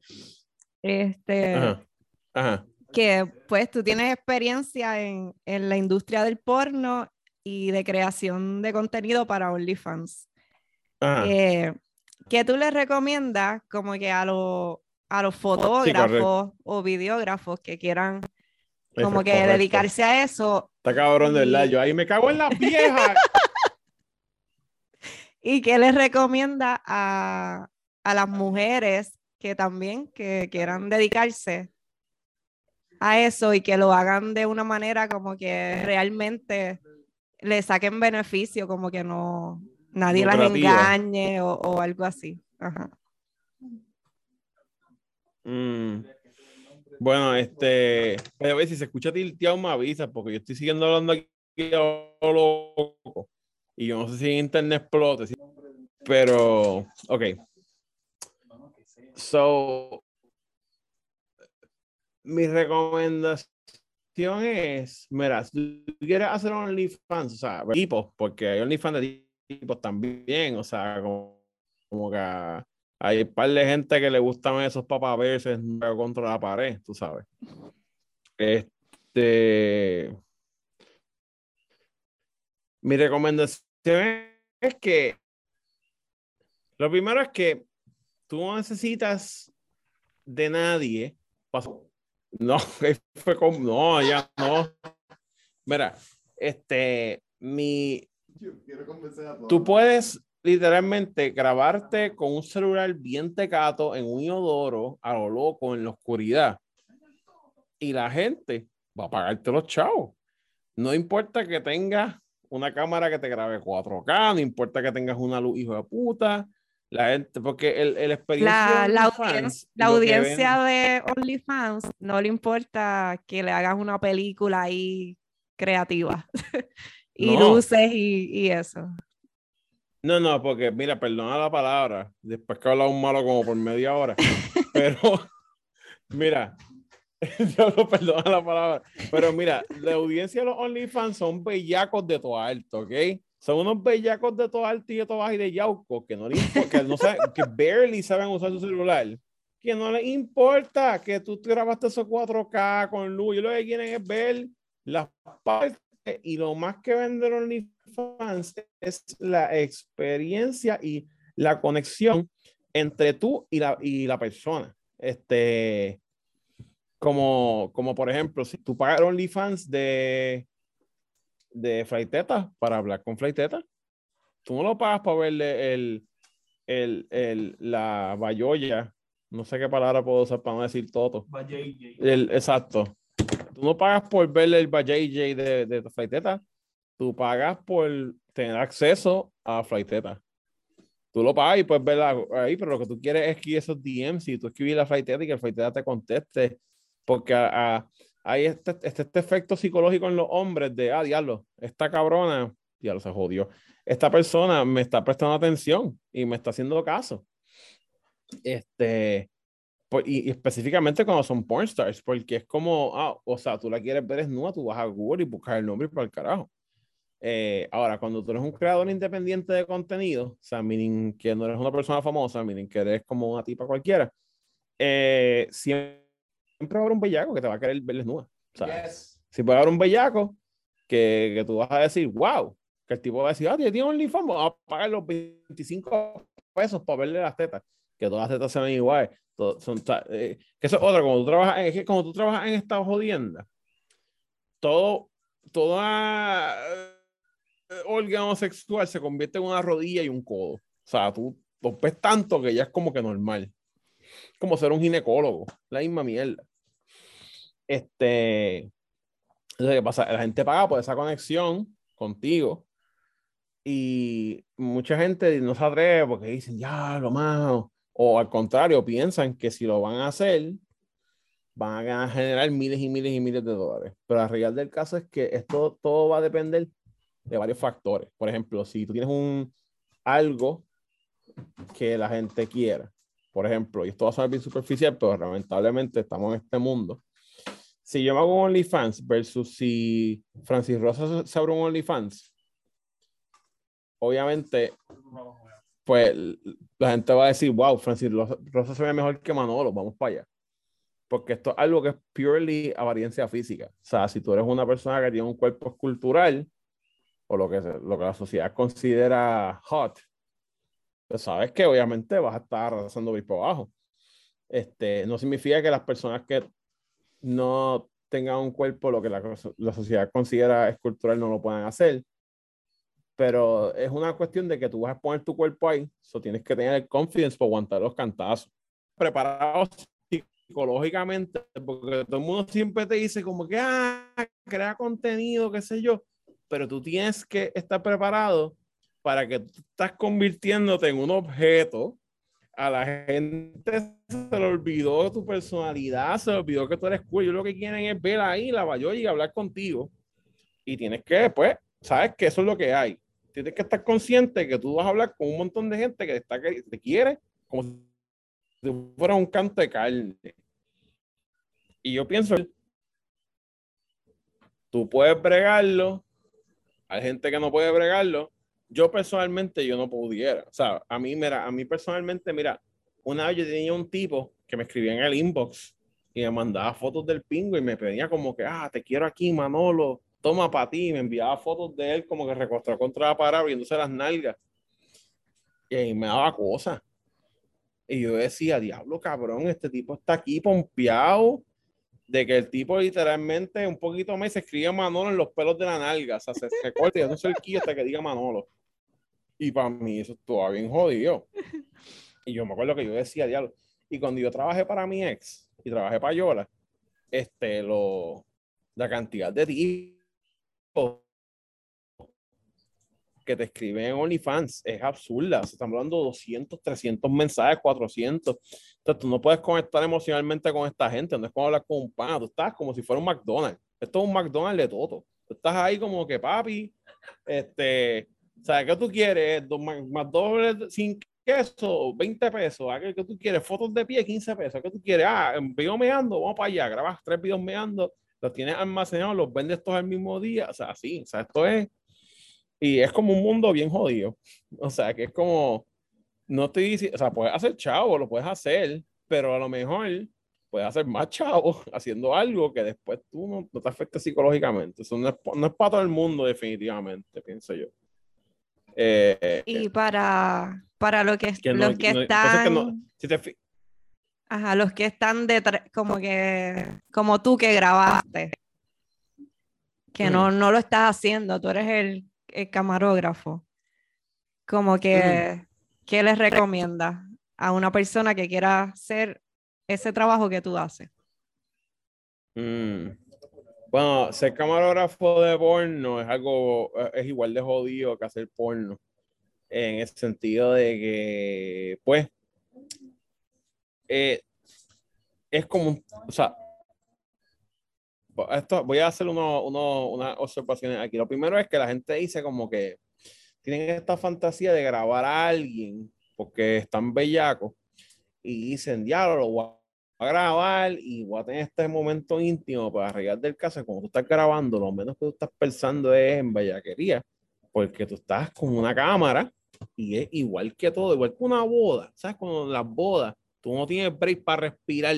Speaker 1: este,
Speaker 2: Ajá. Ajá.
Speaker 1: que pues tú tienes experiencia en, en la industria del porno y de creación de contenido para OnlyFans.
Speaker 2: Ajá.
Speaker 1: Eh, ¿Qué tú le recomiendas como que a, los a los fotógrafos o videógrafos que quieran como que
Speaker 2: correcto.
Speaker 1: dedicarse a eso
Speaker 2: Está cabrón, de verdad. Yo ahí me cago en las viejas.
Speaker 1: y qué les recomienda a, a las mujeres que también que quieran dedicarse a eso y que lo hagan de una manera como que realmente le saquen beneficio, como que no nadie las engañe o, o algo así. Ajá.
Speaker 2: Mm. Bueno, este, pero a ver si se escucha tilteado me avisa, porque yo estoy siguiendo hablando aquí loco. Y yo no sé si internet explote, pero, ok. So, mi recomendación es, mira, si tú quieres hacer OnlyFans, o sea, equipos, porque hay OnlyFans de tipos también, o sea, como, como que hay un par de gente que le gustan esos papaverses contra la pared, tú sabes. Este. Mi recomendación es que lo primero es que tú no necesitas de nadie. No, fue como, no, ya no. Mira, este, mi, Tú puedes literalmente grabarte con un celular bien tecato en un inodoro a lo loco en la oscuridad. Y la gente va a pagarte los chavos. No importa que tengas una cámara que te grabe 4K, no importa que tengas una luz hijo de puta. La gente, porque el, el experiencia
Speaker 1: La, la audien- la audiencia de OnlyFans no le importa que le hagas una película ahí creativa y
Speaker 2: No.
Speaker 1: luces y, y eso.
Speaker 2: No, no, porque mira, perdona la palabra, después que he hablado un malo como por media hora, pero mira, yo no perdona la palabra, pero mira, la audiencia de los OnlyFans son bellacos de todo alto, ¿ok? Son unos bellacos de todo alto y de todo bajo y de yauco que no les que no saben, que barely saben usar su celular, que no les importa que tú te grabaste esos 4K con luz, y lo que quieren es ver las partes y lo más que venden OnlyFans es la experiencia y la conexión entre tú y la, y la persona. Este, como, como por ejemplo, si tú pagas OnlyFans de, de Flaiteta para hablar con Flaiteta, tú no lo pagas para verle el, el, el, la bayoya, no sé qué palabra puedo usar para no decir toto. El, exacto. Tú no pagas por ver el JJ de, de Flaiteta. Tú pagas por tener acceso a Flaiteta. Tú lo pagas y puedes verla ahí, pero lo que tú quieres es que esos DMs y tú escribir la Flaiteta y que el Flaiteta te conteste. Porque a, a, hay este, este, este efecto psicológico en los hombres de, ah, diablo, esta cabrona, diablo, se jodió. Esta persona me está prestando atención y me está haciendo caso. Este, pues, y, específicamente cuando son porn stars, porque es como, ah, o sea, tú la quieres ver desnuda, tú vas a Google y buscar el nombre para el carajo. Eh, ahora, cuando tú eres un creador independiente de contenido, o sea, meaning que no eres una persona famosa, meaning que eres como una tipa cualquiera, eh, siempre va a haber un bellaco que te va a querer ver desnuda. Sea, si puede haber un bellaco que, que, tú vas a decir, wow, que el tipo va a decir, ah, tiene OnlyFans, vamos a pagar los 25 pesos para verle las tetas, que todas las tetas se ven iguales. son, eh, que eso es otra, cuando tú trabajas, es que cuando tú trabajas en esta jodienda, todo, toda órgano sexual se convierte en una rodilla y un codo. O sea, tú lo ves tanto que ya es como que normal. Como ser un ginecólogo, la misma mierda. Este, entonces, ¿qué pasa? La gente paga por esa conexión contigo y mucha gente no se atreve porque dicen, ya, lo más, o al contrario, piensan que si lo van a hacer, van a generar miles y miles y miles de dólares. Pero la realidad del caso es que esto todo va a depender de varios factores. Por ejemplo, si tú tienes un algo que la gente quiera, por ejemplo, y esto va a sonar bien superficial, pero lamentablemente estamos en este mundo. Si yo me hago un OnlyFans versus si Francis Rosa se abre un OnlyFans, obviamente, pues la gente va a decir, wow, Francis Rosa se ve mejor que Manolo, vamos para allá. Porque esto es algo que es purely apariencia física. O sea, si tú eres una persona que tiene un cuerpo escultural, o lo que, lo que la sociedad considera hot, pues sabes que obviamente vas a estar arrasando por abajo. Este, no significa que las personas que no tengan un cuerpo, lo que la, la sociedad considera escultural, no lo puedan hacer. Pero es una cuestión de que tú vas a poner tu cuerpo ahí, eso tienes que tener el confidence para aguantar los cantazos. Preparados psicológicamente, porque todo el mundo siempre te dice como que, ah, crea contenido, qué sé yo pero tú tienes que estar preparado para que tú estás convirtiéndote en un objeto. A la gente se le olvidó tu personalidad, se le olvidó que tú eres cool. Yo lo que quieren es ver ahí la mayor y hablar contigo. Y tienes que, pues, sabes que eso es lo que hay. Tienes que estar consciente que tú vas a hablar con un montón de gente que está, que te quiere como si fuera un canto de carne. Y yo pienso, tú puedes bregarlo, hay gente que no puede bregarlo. Yo personalmente, yo no pudiera. O sea, a mí, mira, a mí personalmente, mira, una vez yo tenía un tipo que me escribía en el inbox y me mandaba fotos del pingo y me pedía como que, ah, te quiero aquí, Manolo, toma para ti. Me enviaba fotos de él como que recostado contra la pared, abriéndose las nalgas. Y ahí me daba cosas. Y yo decía, diablo, cabrón, este tipo está aquí pompeado de que el tipo literalmente un poquito más se escribe Manolo en los pelos de la nalga, o sea, se, se corta y hace el ki hasta que diga Manolo. Y para mí eso estaba bien jodido. Y yo me acuerdo que yo decía, diablo. Y cuando yo trabajé para mi ex y trabajé para Yola, este, lo, la cantidad de tipos que te escriben en OnlyFans es absurda. Se están hablando 200, 300 mensajes, 400. Entonces tú no puedes conectar emocionalmente con esta gente. No es como hablar con un pana. Tú estás como si fuera un McDonald's. Esto es un McDonald's de todo. Tú estás ahí como que, papi, este, ¿sabes qué tú quieres? Dos McDonald's sin queso, 20 pesos. ¿Qué, ¿Qué tú quieres? Fotos de pie, 15 pesos. ¿Qué tú quieres? Ah, video meando, vamos para allá. Grabas tres videos meando, los tienes almacenados, los vendes todos el mismo día. O sea, así. O sea, esto es y es como un mundo bien jodido. O sea, que es como, no te dice, o sea, puedes hacer chavo, lo puedes hacer, pero a lo mejor puedes hacer más chavo haciendo algo que después tú no, te afecte psicológicamente. Eso no es, no es, para todo el mundo, definitivamente, pienso yo.
Speaker 1: Eh, y para, para lo que, los que están... Ajá, los que están detrás, como que, como tú que grabaste, que no, no lo estás haciendo, tú eres el el camarógrafo, como que, ¿qué les recomienda a una persona que quiera hacer ese trabajo que tú haces?
Speaker 2: Mm. Bueno, ser camarógrafo de porno es algo, es igual de jodido que hacer porno. En el sentido de que, pues, eh, es como, o sea, esto, voy a hacer uno, uno, unas observaciones aquí. Lo primero es que la gente dice como que tienen esta fantasía de grabar a alguien porque están bellacos y dicen, diablo, lo voy a grabar y voy a tener este momento íntimo para arreglar del caso. Como tú estás grabando, lo menos que tú estás pensando es en bellaquería, porque tú estás con una cámara y es igual que todo, igual que una boda. ¿Sabes? Cuando las bodas, tú no tienes break para respirar.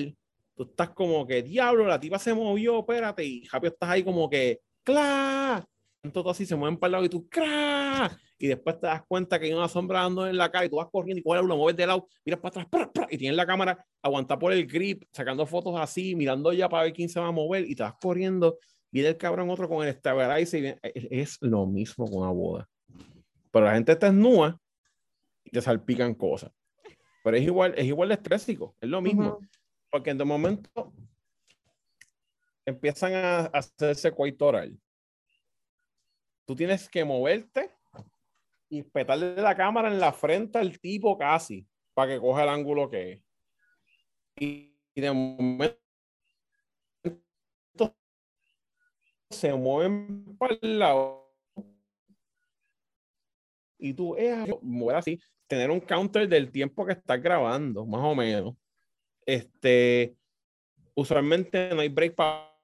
Speaker 2: Tú estás como que, diablo, la tipa se movió, espérate, y rápido estás ahí como que, ¡cla! Entonces así se mueven para el lado y tú, ¡cra! Y después te das cuenta que hay una sombra dando en la calle, y tú vas corriendo y coges lo mueves de lado, miras para atrás, y tienes la cámara aguanta por el grip, sacando fotos así, mirando ya para ver quién se va a mover, y te vas corriendo, viene el cabrón otro con el stabilizer, y es lo mismo con una boda. Pero la gente está desnuda y te salpican cosas. Pero es igual, es igual de estrésico, es lo mismo. Porque de momento empiezan a hacerse coitoral. Tú tienes que moverte y petarle la cámara en la frente al tipo casi para que coja el ángulo que es. Y, de momento se mueven para el lado y tú es mover así, tener un counter del tiempo que estás grabando, más o menos. Este, usualmente no hay break para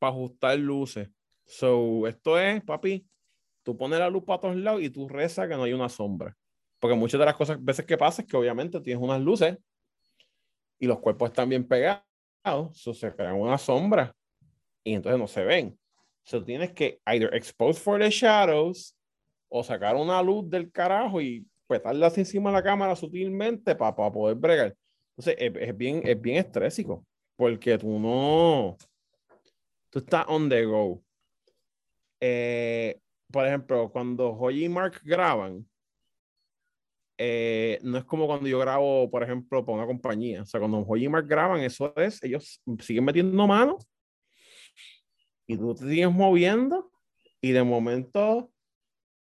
Speaker 2: ajustar luces. So, esto es, papi, tú pones la luz para todos lados y tú rezas que no hay una sombra. Porque muchas de las cosas, veces que pasa es que obviamente tienes unas luces y los cuerpos están bien pegados, so se crean una sombra y entonces no se ven. So tienes que either expose for the shadows o sacar una luz del carajo y petarla así encima de la cámara sutilmente para poder bregar. Entonces es, bien, es bien estrésico porque tú no, tú estás on the go. Eh, por ejemplo, cuando Joy y Mark graban, eh, no es como cuando yo grabo, por ejemplo, por una compañía. O sea, cuando Joy y Mark graban, eso es, ellos siguen metiendo mano y tú te sigues moviendo y de momento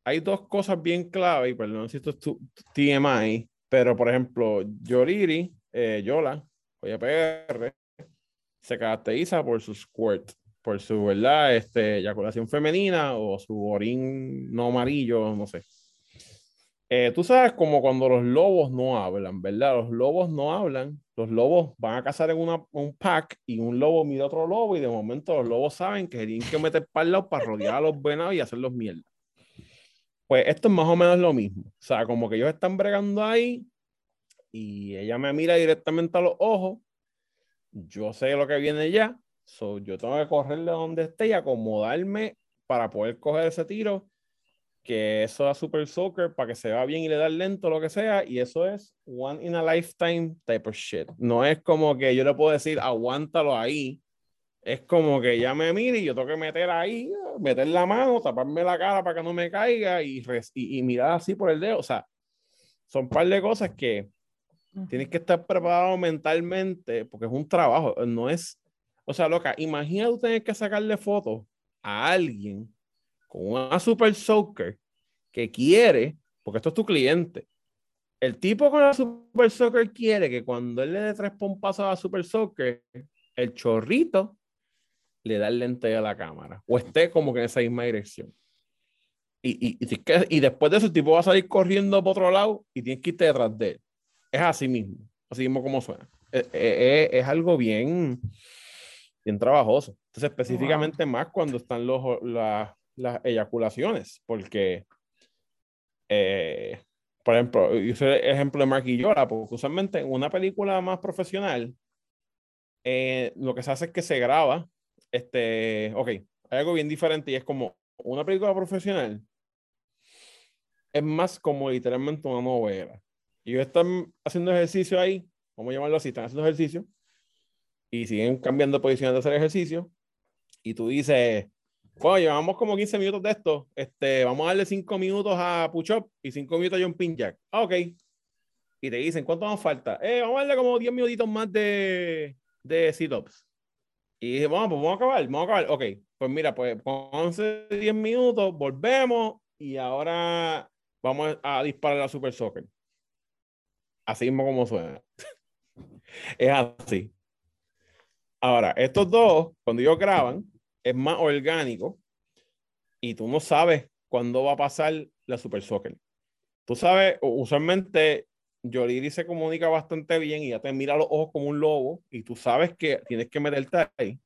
Speaker 2: hay dos cosas bien clave, y perdón si esto es tu, TMI, pero por ejemplo, Yoriri, eh, Yola, PR, se caracteriza por su squirt por su, ¿verdad? Este, eyaculación femenina o su orín no amarillo, no sé. Eh, tú sabes como cuando los lobos no hablan, ¿verdad? Los lobos no hablan, los lobos van a cazar en una, un pack y un lobo mira a otro lobo y de momento los lobos saben que tienen que meter lado para rodear a los venados y hacerlos mierda. Pues esto es más o menos lo mismo. O sea, como que ellos están bregando ahí y ella me mira directamente a los ojos. Yo sé lo que viene ya, So, yo tengo que correrle donde esté y acomodarme para poder coger ese tiro. Que eso da Super Soccer para que se vea bien y le da lento, lo que sea. Y eso es one in a lifetime type of shit. No es como que yo le puedo decir, aguántalo ahí. Es como que ya me mire y yo tengo que meter ahí, meter la mano, taparme la cara para que no me caiga y, y, y mirar así por el dedo. O sea, son un par de cosas que tienes que estar preparado mentalmente porque es un trabajo, no es o sea, loca, imagina tú tener que sacarle fotos a alguien con una super soaker que quiere, porque esto es tu cliente. El tipo con la super soaker quiere que cuando él le dé tres pompazos a la super soaker, el chorrito le da el lente a la cámara o esté como que en esa misma dirección. Y, y, y, y después de eso, el tipo va a salir corriendo por otro lado y tienes que irte detrás de él. Es así mismo, así mismo como suena. Es, es, es algo bien, bien trabajoso. Entonces, específicamente más cuando están los, las eyaculaciones, porque, eh, por ejemplo, yo el ejemplo de Mark y Yola, porque usualmente en una película más profesional, eh, lo que se hace es que se graba, este, ok, hay algo bien diferente y es como una película profesional, es más como literalmente una novela. Y ellos están haciendo ejercicio ahí, vamos a llamarlo así, están haciendo ejercicio, y siguen cambiando posiciones de hacer ejercicio. Y tú dices, bueno, llevamos como 15 minutos de esto, este, vamos a darle 5 minutos a push-up y 5 minutos a jumping jack. Ah, ok. Y te dicen, ¿cuánto nos falta? Eh, vamos a darle como 10 minutitos más de, de sit-ups. Y dije, bueno, pues vamos a acabar, vamos a acabar. Ok, pues mira, pues 11, 10 minutos, volvemos y ahora vamos a disparar la Super Soccer. Así mismo como suena. es así. Ahora, estos dos, cuando ellos graban, es más orgánico y tú no sabes cuándo va a pasar la Super Soccer. Tú sabes, usualmente Yoliri se comunica bastante bien y ya te mira los ojos como un lobo y tú sabes que tienes que meterte ahí.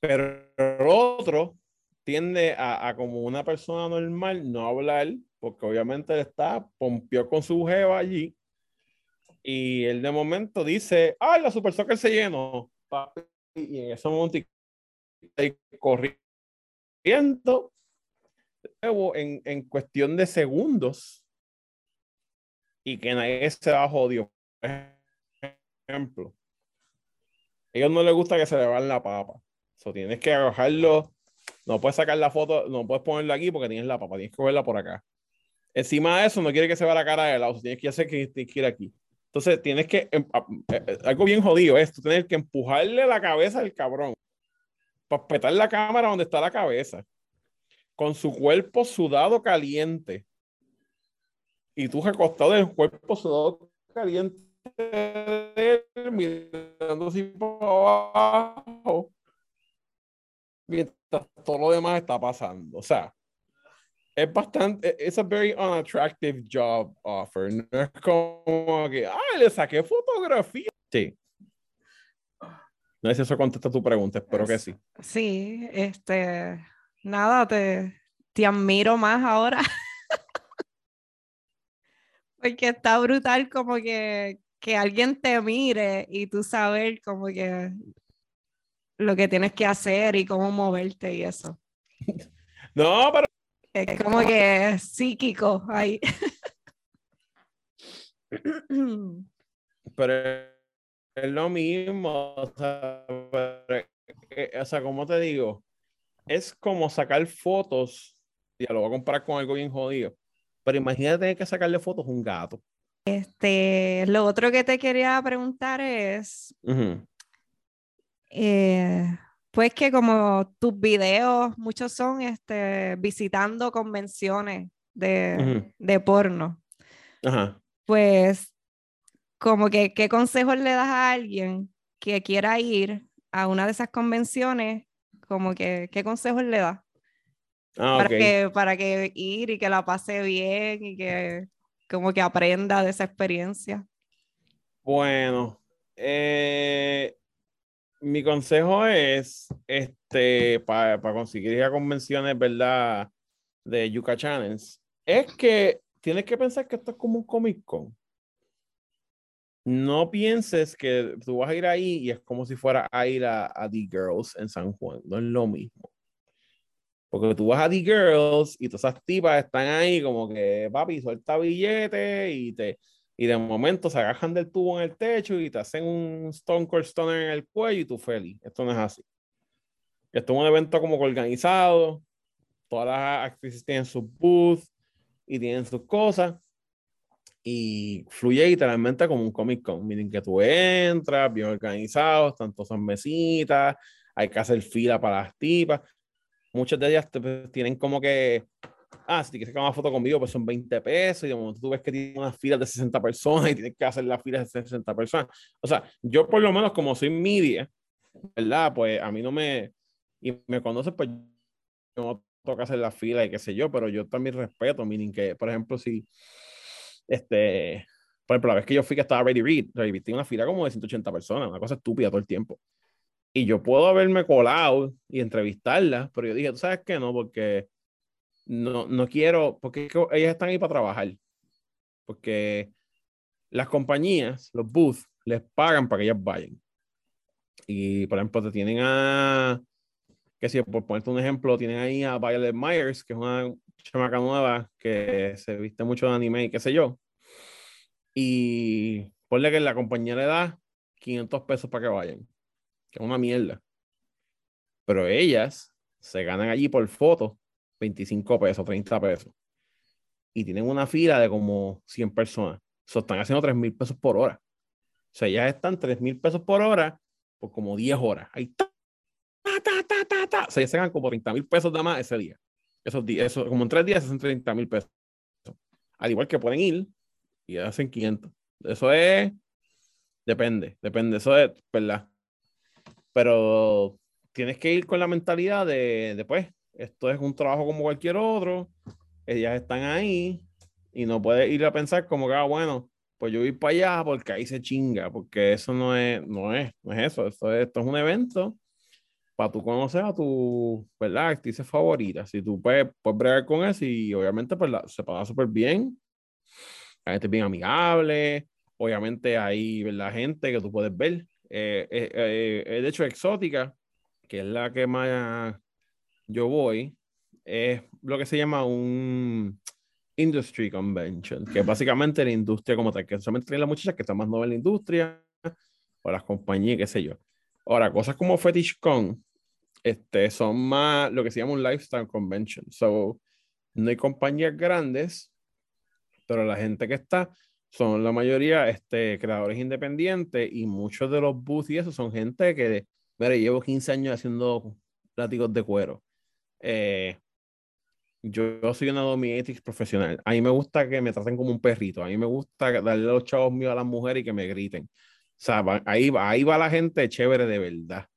Speaker 2: Pero el otro tiende a, como una persona normal no hablar porque obviamente él está pompeó con su jeva allí y él de momento dice, ay, la Super Soccer se llenó. Y en ese momento corriendo en, en cuestión de segundos y que nadie se va jodido. Por ejemplo, a ellos no les gusta que se le van la papa. So, tienes que agarrarlo. No puedes sacar la foto, no puedes ponerla aquí porque tienes la papa, tienes que cogerla por acá. Encima de eso, no quiere que se vea la cara de lado, tienes que hacer que que aquí. Entonces, tienes que. Em, eh, eh, algo bien jodido esto, tienes que empujarle la cabeza al cabrón para petar la cámara donde está la cabeza, con su cuerpo sudado caliente. Y tú recostado del cuerpo sudado caliente, mirando así para abajo, mientras todo lo demás está pasando. O sea, es bastante, es a very unattractive job offer. No es como que, ah, le saqué fotografía. Sí. No sé si eso contesta tu pregunta, espero que sí.
Speaker 1: Sí, este, nada, te, te admiro más ahora. Porque está brutal como que, que alguien te mire y tú saber como que lo que tienes que hacer y cómo moverte y eso.
Speaker 2: No, pero...
Speaker 1: Es como que es psíquico ahí.
Speaker 2: pero es lo mismo. O sea, eh, o sea, como te digo, es como sacar fotos, ya lo voy a comparar con algo bien jodido, pero imagínate tener que sacarle fotos a un gato.
Speaker 1: Este, lo otro que te quería preguntar es, eh, pues que como tus videos, muchos son este, visitando convenciones de, de porno.
Speaker 2: Ajá.
Speaker 1: Pues como que, ¿qué consejos le das a alguien que quiera ir a una de esas convenciones? Como que, ¿qué consejos le das?
Speaker 2: Ah,
Speaker 1: para, que, para que ir y que la pase bien y que como que aprenda de esa experiencia.
Speaker 2: Bueno, eh, mi consejo es, este, para conseguir ir a convenciones, ¿verdad? De Yuka Channels, es que tienes que pensar que esto es como un Comic Con no pienses que tú vas a ir ahí y es como si fuera a ir a, The Girls en San Juan. No es lo mismo. Porque tú vas a The Girls y todas esas tipas están ahí como que, papi, suelta billete y te y de momento se agajan del tubo en el techo y te hacen un Stone Cold Stoner en el cuello y tú feliz. Esto no es así. Esto es un evento como organizado. Todas las actrices tienen sus booths y tienen sus cosas y fluye literalmente como un Comic Con. Miren que tú entras, bien organizado, están todas mesitas, hay que hacer fila para las tipas. Muchas de ellas pues, tienen como que, ah, si quieres sacar una foto conmigo, pues son 20 pesos, y de momento tú ves que tienen unas filas de 60 personas y tienes que hacer las filas de 60 personas. O sea, yo por lo menos como soy media, ¿verdad? Pues a mí no me, y me conoces, pues no toca hacer la fila y qué sé yo, pero yo también respeto, miren que, por ejemplo, si este, por ejemplo, la vez que yo fui que estaba Ready Read, Ready Read tiene una fila como de 180 personas, una cosa estúpida todo el tiempo. Y yo puedo haberme colado y entrevistarla, pero yo dije, ¿tú sabes qué? No, porque no, no quiero, porque ellas están ahí para trabajar. Porque las compañías, los booths, les pagan para que ellas vayan. Y, por ejemplo, te tienen a, que si por ponerte un ejemplo, tienen ahí a Violet Myers, que es una chamaca nueva que se viste mucho de anime y qué sé yo. Y ponle que la compañía le da 500 pesos para que vayan, que es una mierda. Pero ellas se ganan allí por foto 25 pesos, 30 pesos. Y tienen una fila de como 100 personas. So, están haciendo 3 mil pesos por hora. O sea, ellas están 3 mil pesos por hora por como 10 horas. Ahí está. Ta, ta, ta, O sea, ellas se ganan como 30 mil pesos de más ese día. Esos días, eso, como en tres días hacen 30 mil pesos. Al igual que pueden ir y hacen 500. Eso es, depende, depende, eso es, ¿verdad? Pero tienes que ir con la mentalidad de, de, pues, esto es un trabajo como cualquier otro, ellas están ahí y no puedes ir a pensar como que, ah, bueno, pues yo voy para allá porque ahí se chinga, porque eso no es, no es, no es eso, esto es, esto es un evento para tú conocer a tu, ¿verdad? Actrices favoritas. Si tú puedes, puedes bregar con eso y obviamente pues, se paga súper bien, la gente es bien amigable, obviamente hay, ¿verdad? Gente que tú puedes ver. Eh, eh, eh, de hecho, exótica, que es la que más yo voy, es lo que se llama un Industry Convention, que es básicamente la industria como tal, que solamente tienen las muchachas que están más nuevas en la industria, o las compañías, qué sé yo. Ahora, cosas como FetishCon este, son más lo que se llama un lifestyle convention. So, no hay compañías grandes, pero la gente que está son la mayoría este, creadores independientes y muchos de los booths y eso son gente que, mira, llevo 15 años haciendo pláticos de cuero. Eh, yo, soy una dominatrix profesional. A mí me gusta que me traten como un perrito. A mí me gusta darle los chavos míos a las mujeres y que me griten. O sea, ahí, va, ahí va la gente chévere de verdad.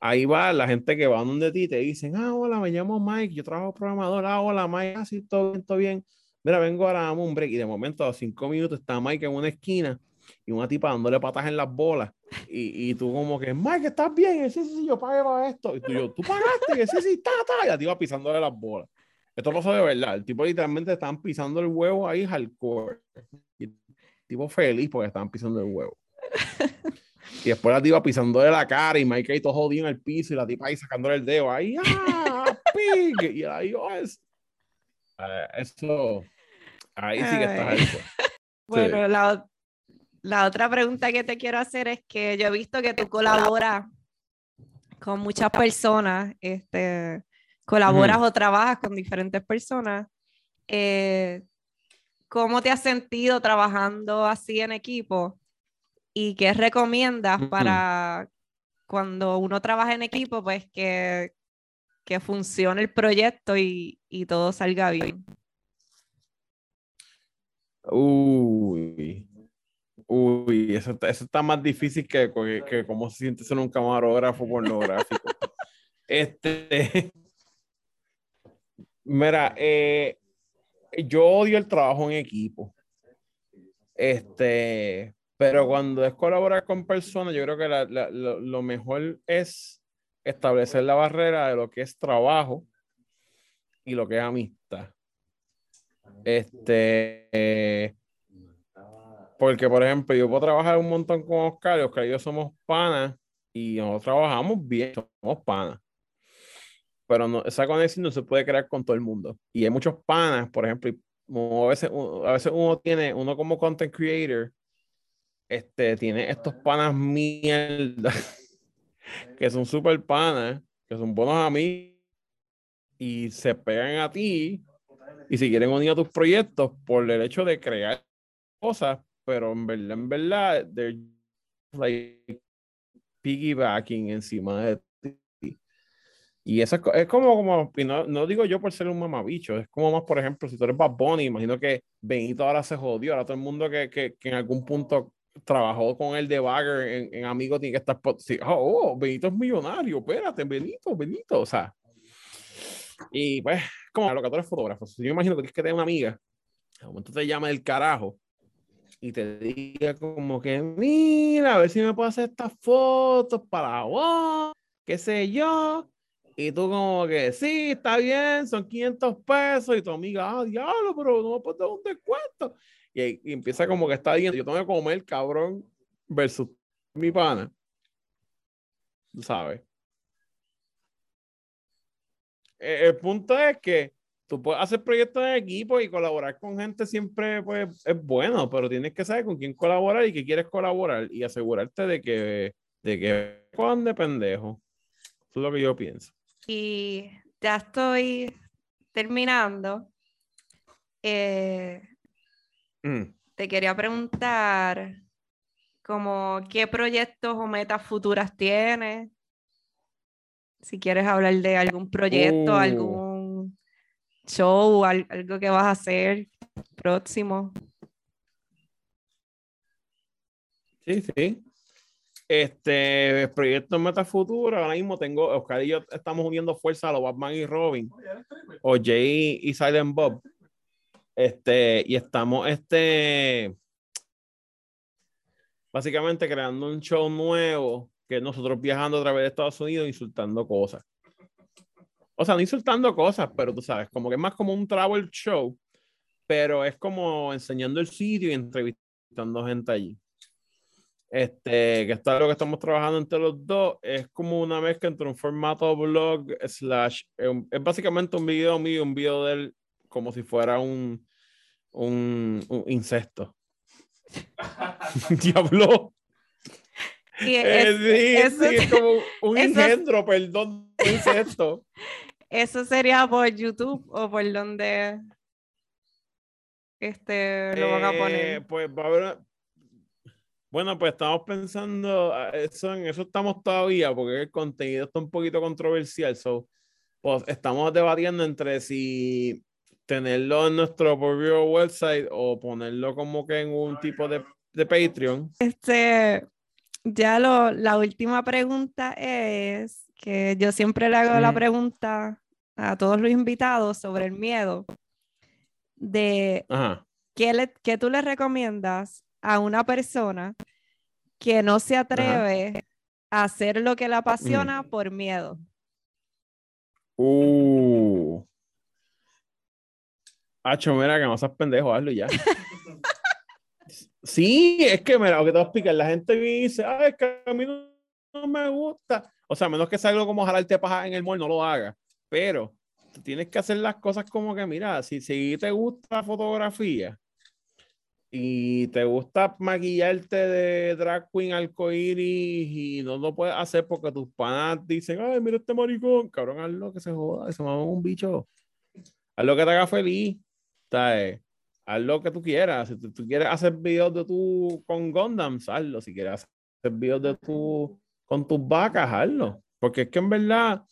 Speaker 2: Ahí va la gente que va donde ti te dicen, ah, hola, me llamo Mike, yo trabajo programador, ah, hola Mike, así ah, todo bien, todo bien. Mira, vengo ahora, damos un break. Y de momento, a los cinco minutos, está Mike en una esquina y una tipa dándole patas en las bolas. Y, y tú como que, Mike, ¿estás bien? Sí, sí, sí, yo pagué para esto. Y tú, yo, tú pagaste, que sí, sí, está, está. Y la tipa pisándole las bolas. Esto pasó de verdad. El tipo literalmente estaban pisando el huevo ahí hardcore. Y el tipo feliz porque estaban pisando el huevo. Y después la tipa pisándole la cara y Mike ahí todo jodido en el piso y la tipa ahí sacándole el dedo. Ahí, ¡ah! ¡Pig! Y ahí, oh, es... Uh, eso. Ahí sí que está eso.
Speaker 1: Bueno, la, la otra pregunta que te quiero hacer es que yo he visto que tú colaboras con muchas personas, este, colaboras o trabajas con diferentes personas. Eh, ¿Cómo te has sentido trabajando así en equipo? ¿Y qué recomiendas para cuando uno trabaja en equipo, pues que, que funcione el proyecto y, y todo salga bien?
Speaker 2: Uy, uy, eso, eso está más difícil que, que, que cómo se siente ser un camarógrafo pornográfico. este, Mira, eh, yo odio el trabajo en equipo. Este, pero cuando es colaborar con personas, yo creo que lo, mejor es establecer la barrera de lo que es trabajo y lo que es amistad. Este, porque por ejemplo, yo puedo trabajar un montón con Oscar y Oscar y yo somos panas y nosotros trabajamos bien, somos panas pero no, esa conexión no se puede crear con todo el mundo. Y hay muchos panas, por ejemplo, a veces, a veces uno tiene, uno como content creator, este, tiene estos panas mierda, que son súper panas, que son buenos amigos, y se pegan a ti, y si quieren unir a tus proyectos por el hecho de crear cosas, pero en verdad, en verdad, they're like piggybacking encima de y eso es, como, como no, no, digo yo por ser un mamabicho, es como más, por ejemplo, si tú eres Bad Bunny, imagino que Benito ahora se jodió, ahora todo el mundo que, que, que en algún punto trabajó con él de Bagger en, en Amigo tiene que estar, sí, oh, oh, Benito es millonario, espérate, Benito, Benito, o sea. Y pues, como lo que tú eres fotógrafo, yo imagino que tienes que tener una amiga, de momento te llama del carajo y te diga como que, mira, a ver si me puedo hacer estas fotos para vos, qué sé yo, y tú como que, sí, está bien, son 500 pesos. Y tu amiga, ah, diablo, pero no me puedes dar un descuento. Y, empieza como que está bien, yo tengo que comer, cabrón, versus mi pana. ¿Sabes? E, el, punto es que tú puedes hacer proyectos en equipo y colaborar con gente siempre pues, es bueno, pero tienes que saber con quién colaborar y qué quieres colaborar y asegurarte de que, de que con de pendejo. Eso es lo que yo pienso
Speaker 1: y ya estoy terminando. Eh, mm. Te quería preguntar como qué proyectos o metas futuras tienes. Si quieres hablar de algún proyecto, uh. algún show, algo que vas a hacer próximo.
Speaker 2: Sí, sí. Este proyecto Meta Futuro, ahora mismo tengo, Oscar y yo estamos uniendo fuerzas a los Batman y Robin, o Jay y Silent Bob. Este, y estamos este básicamente creando un show nuevo que nosotros viajando a través de Estados Unidos insultando cosas. O sea, no insultando cosas, pero tú sabes, como que es más como un travel show, pero es como enseñando el sitio y entrevistando gente allí. Este, que está lo que estamos trabajando entre los dos, es como una mezcla entre un formato blog slash, es básicamente un video mío y un video de él como si fuera un, un, un incesto. Diablo. Eh, sí, sí, es como un engendro, perdón, un incesto.
Speaker 1: ¿Eso sería por YouTube o por donde este, lo van a poner?
Speaker 2: Eh, pues va a haber, bueno, pues estamos pensando, ah, eso, en eso estamos todavía, porque el contenido está un poquito controversial. So, pues estamos debatiendo entre si tenerlo en nuestro propio website o ponerlo como que en un tipo de, de Patreon.
Speaker 1: Este, ya lo, la última pregunta es que yo siempre le hago la pregunta a todos los invitados sobre el miedo de ¿qué, le, qué tú le recomiendas a una persona que no se atreve a hacer lo que le apasiona por miedo.
Speaker 2: Uh. Hacho, mira, que no seas pendejo, hazlo ya. sí, es que, mira, lo que te voy a explicar, la gente dice, ay, es que a mí no, me gusta. O sea, menos que sea algo como jalarte paja en el mall, no lo hagas. Pero tienes que hacer las cosas como que, mira, si, si te gusta fotografía, y te gusta maquillarte de drag queen arcoiris y no lo puedes hacer porque tus panas dicen, ay, mira este maricón, cabrón, hazlo que se joda, se mama un bicho. Haz lo que te haga feliz, ¿sabes? Haz lo que tú quieras. Si tú, quieres hacer videos de tú con Gundams, hazlo. Si quieres hacer videos de tú con tus vacas, hazlo. Porque es que en verdad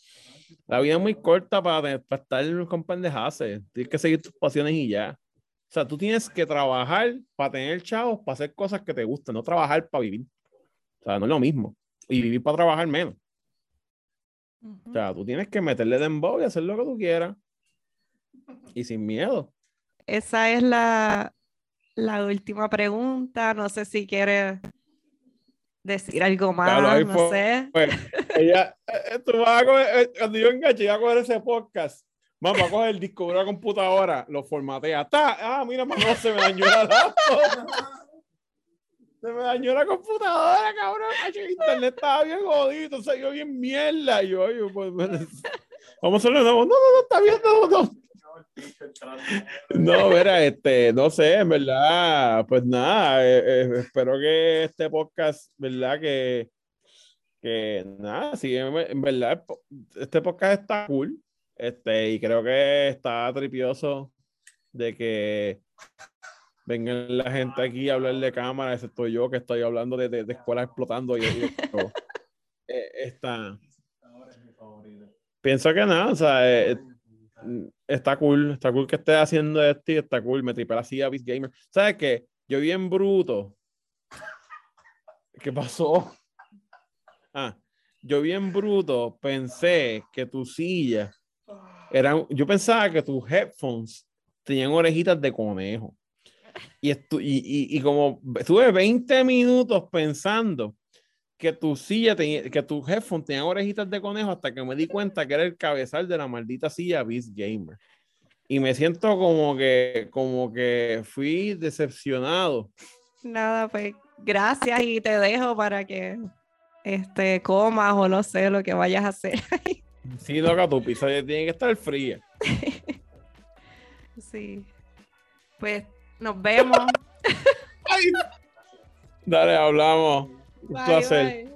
Speaker 2: la vida es muy corta para, para estar con pendejadas. Tienes que seguir tus pasiones y ya. O sea, tú tienes que trabajar para tener chavos, para hacer cosas que te gusten, no trabajar para vivir. O sea, no es lo mismo. Y vivir para trabajar menos. O sea, tú tienes que meterle dembow y hacer lo que tú quieras. Y sin miedo.
Speaker 1: Esa es la, la última pregunta. No sé si quieres decir algo más, no sé.
Speaker 2: ella, eh, eh, tú vas a coger, eh, cuando yo enganché, a coger ese podcast Vamos a coger el disco de la computadora, lo formatea. ¡Ta! Ah, mira, no se me dañó la laptop. Se me dañó la computadora, cabrón. El internet estaba bien jodido, se dio bien mierda. Y yo, yo pues, vamos a hacerlo. No, no, no, está bien, no, no. No, mira, este, no sé, en verdad, pues nada, espero que este podcast, ¿verdad? Que, que nada, sí, en verdad, este podcast está cool. Este, y creo que está tripioso de que vengan la gente aquí a hablar de cámara, excepto yo que estoy hablando de, de, escuelas explotando. Y, eh, está. Pienso que nada, o sea, eh, está cool, está cool que esté haciendo esto y está cool. Me tripé así a Beast Gamer. ¿Sabes qué? Yo vi en bruto. ¿Qué pasó? Ah, yo vi en bruto, pensé que tu silla eran, yo pensaba que tus headphones tenían orejitas de conejo. Y, estu y, y, como estuve 20 minutos pensando que tu silla, tenía, que tus headphones tenían orejitas de conejo hasta que me di cuenta que era el cabezal de la maldita silla Beast Gamer. Y me siento como que, como que fui decepcionado.
Speaker 1: Nada, pues gracias y te dejo para que este, comas o no sé lo que vayas a hacer.
Speaker 2: Sí, loca, tu pizza tiene que estar fría.
Speaker 1: sí. Pues nos vemos.
Speaker 2: Dale, hablamos. Un placer.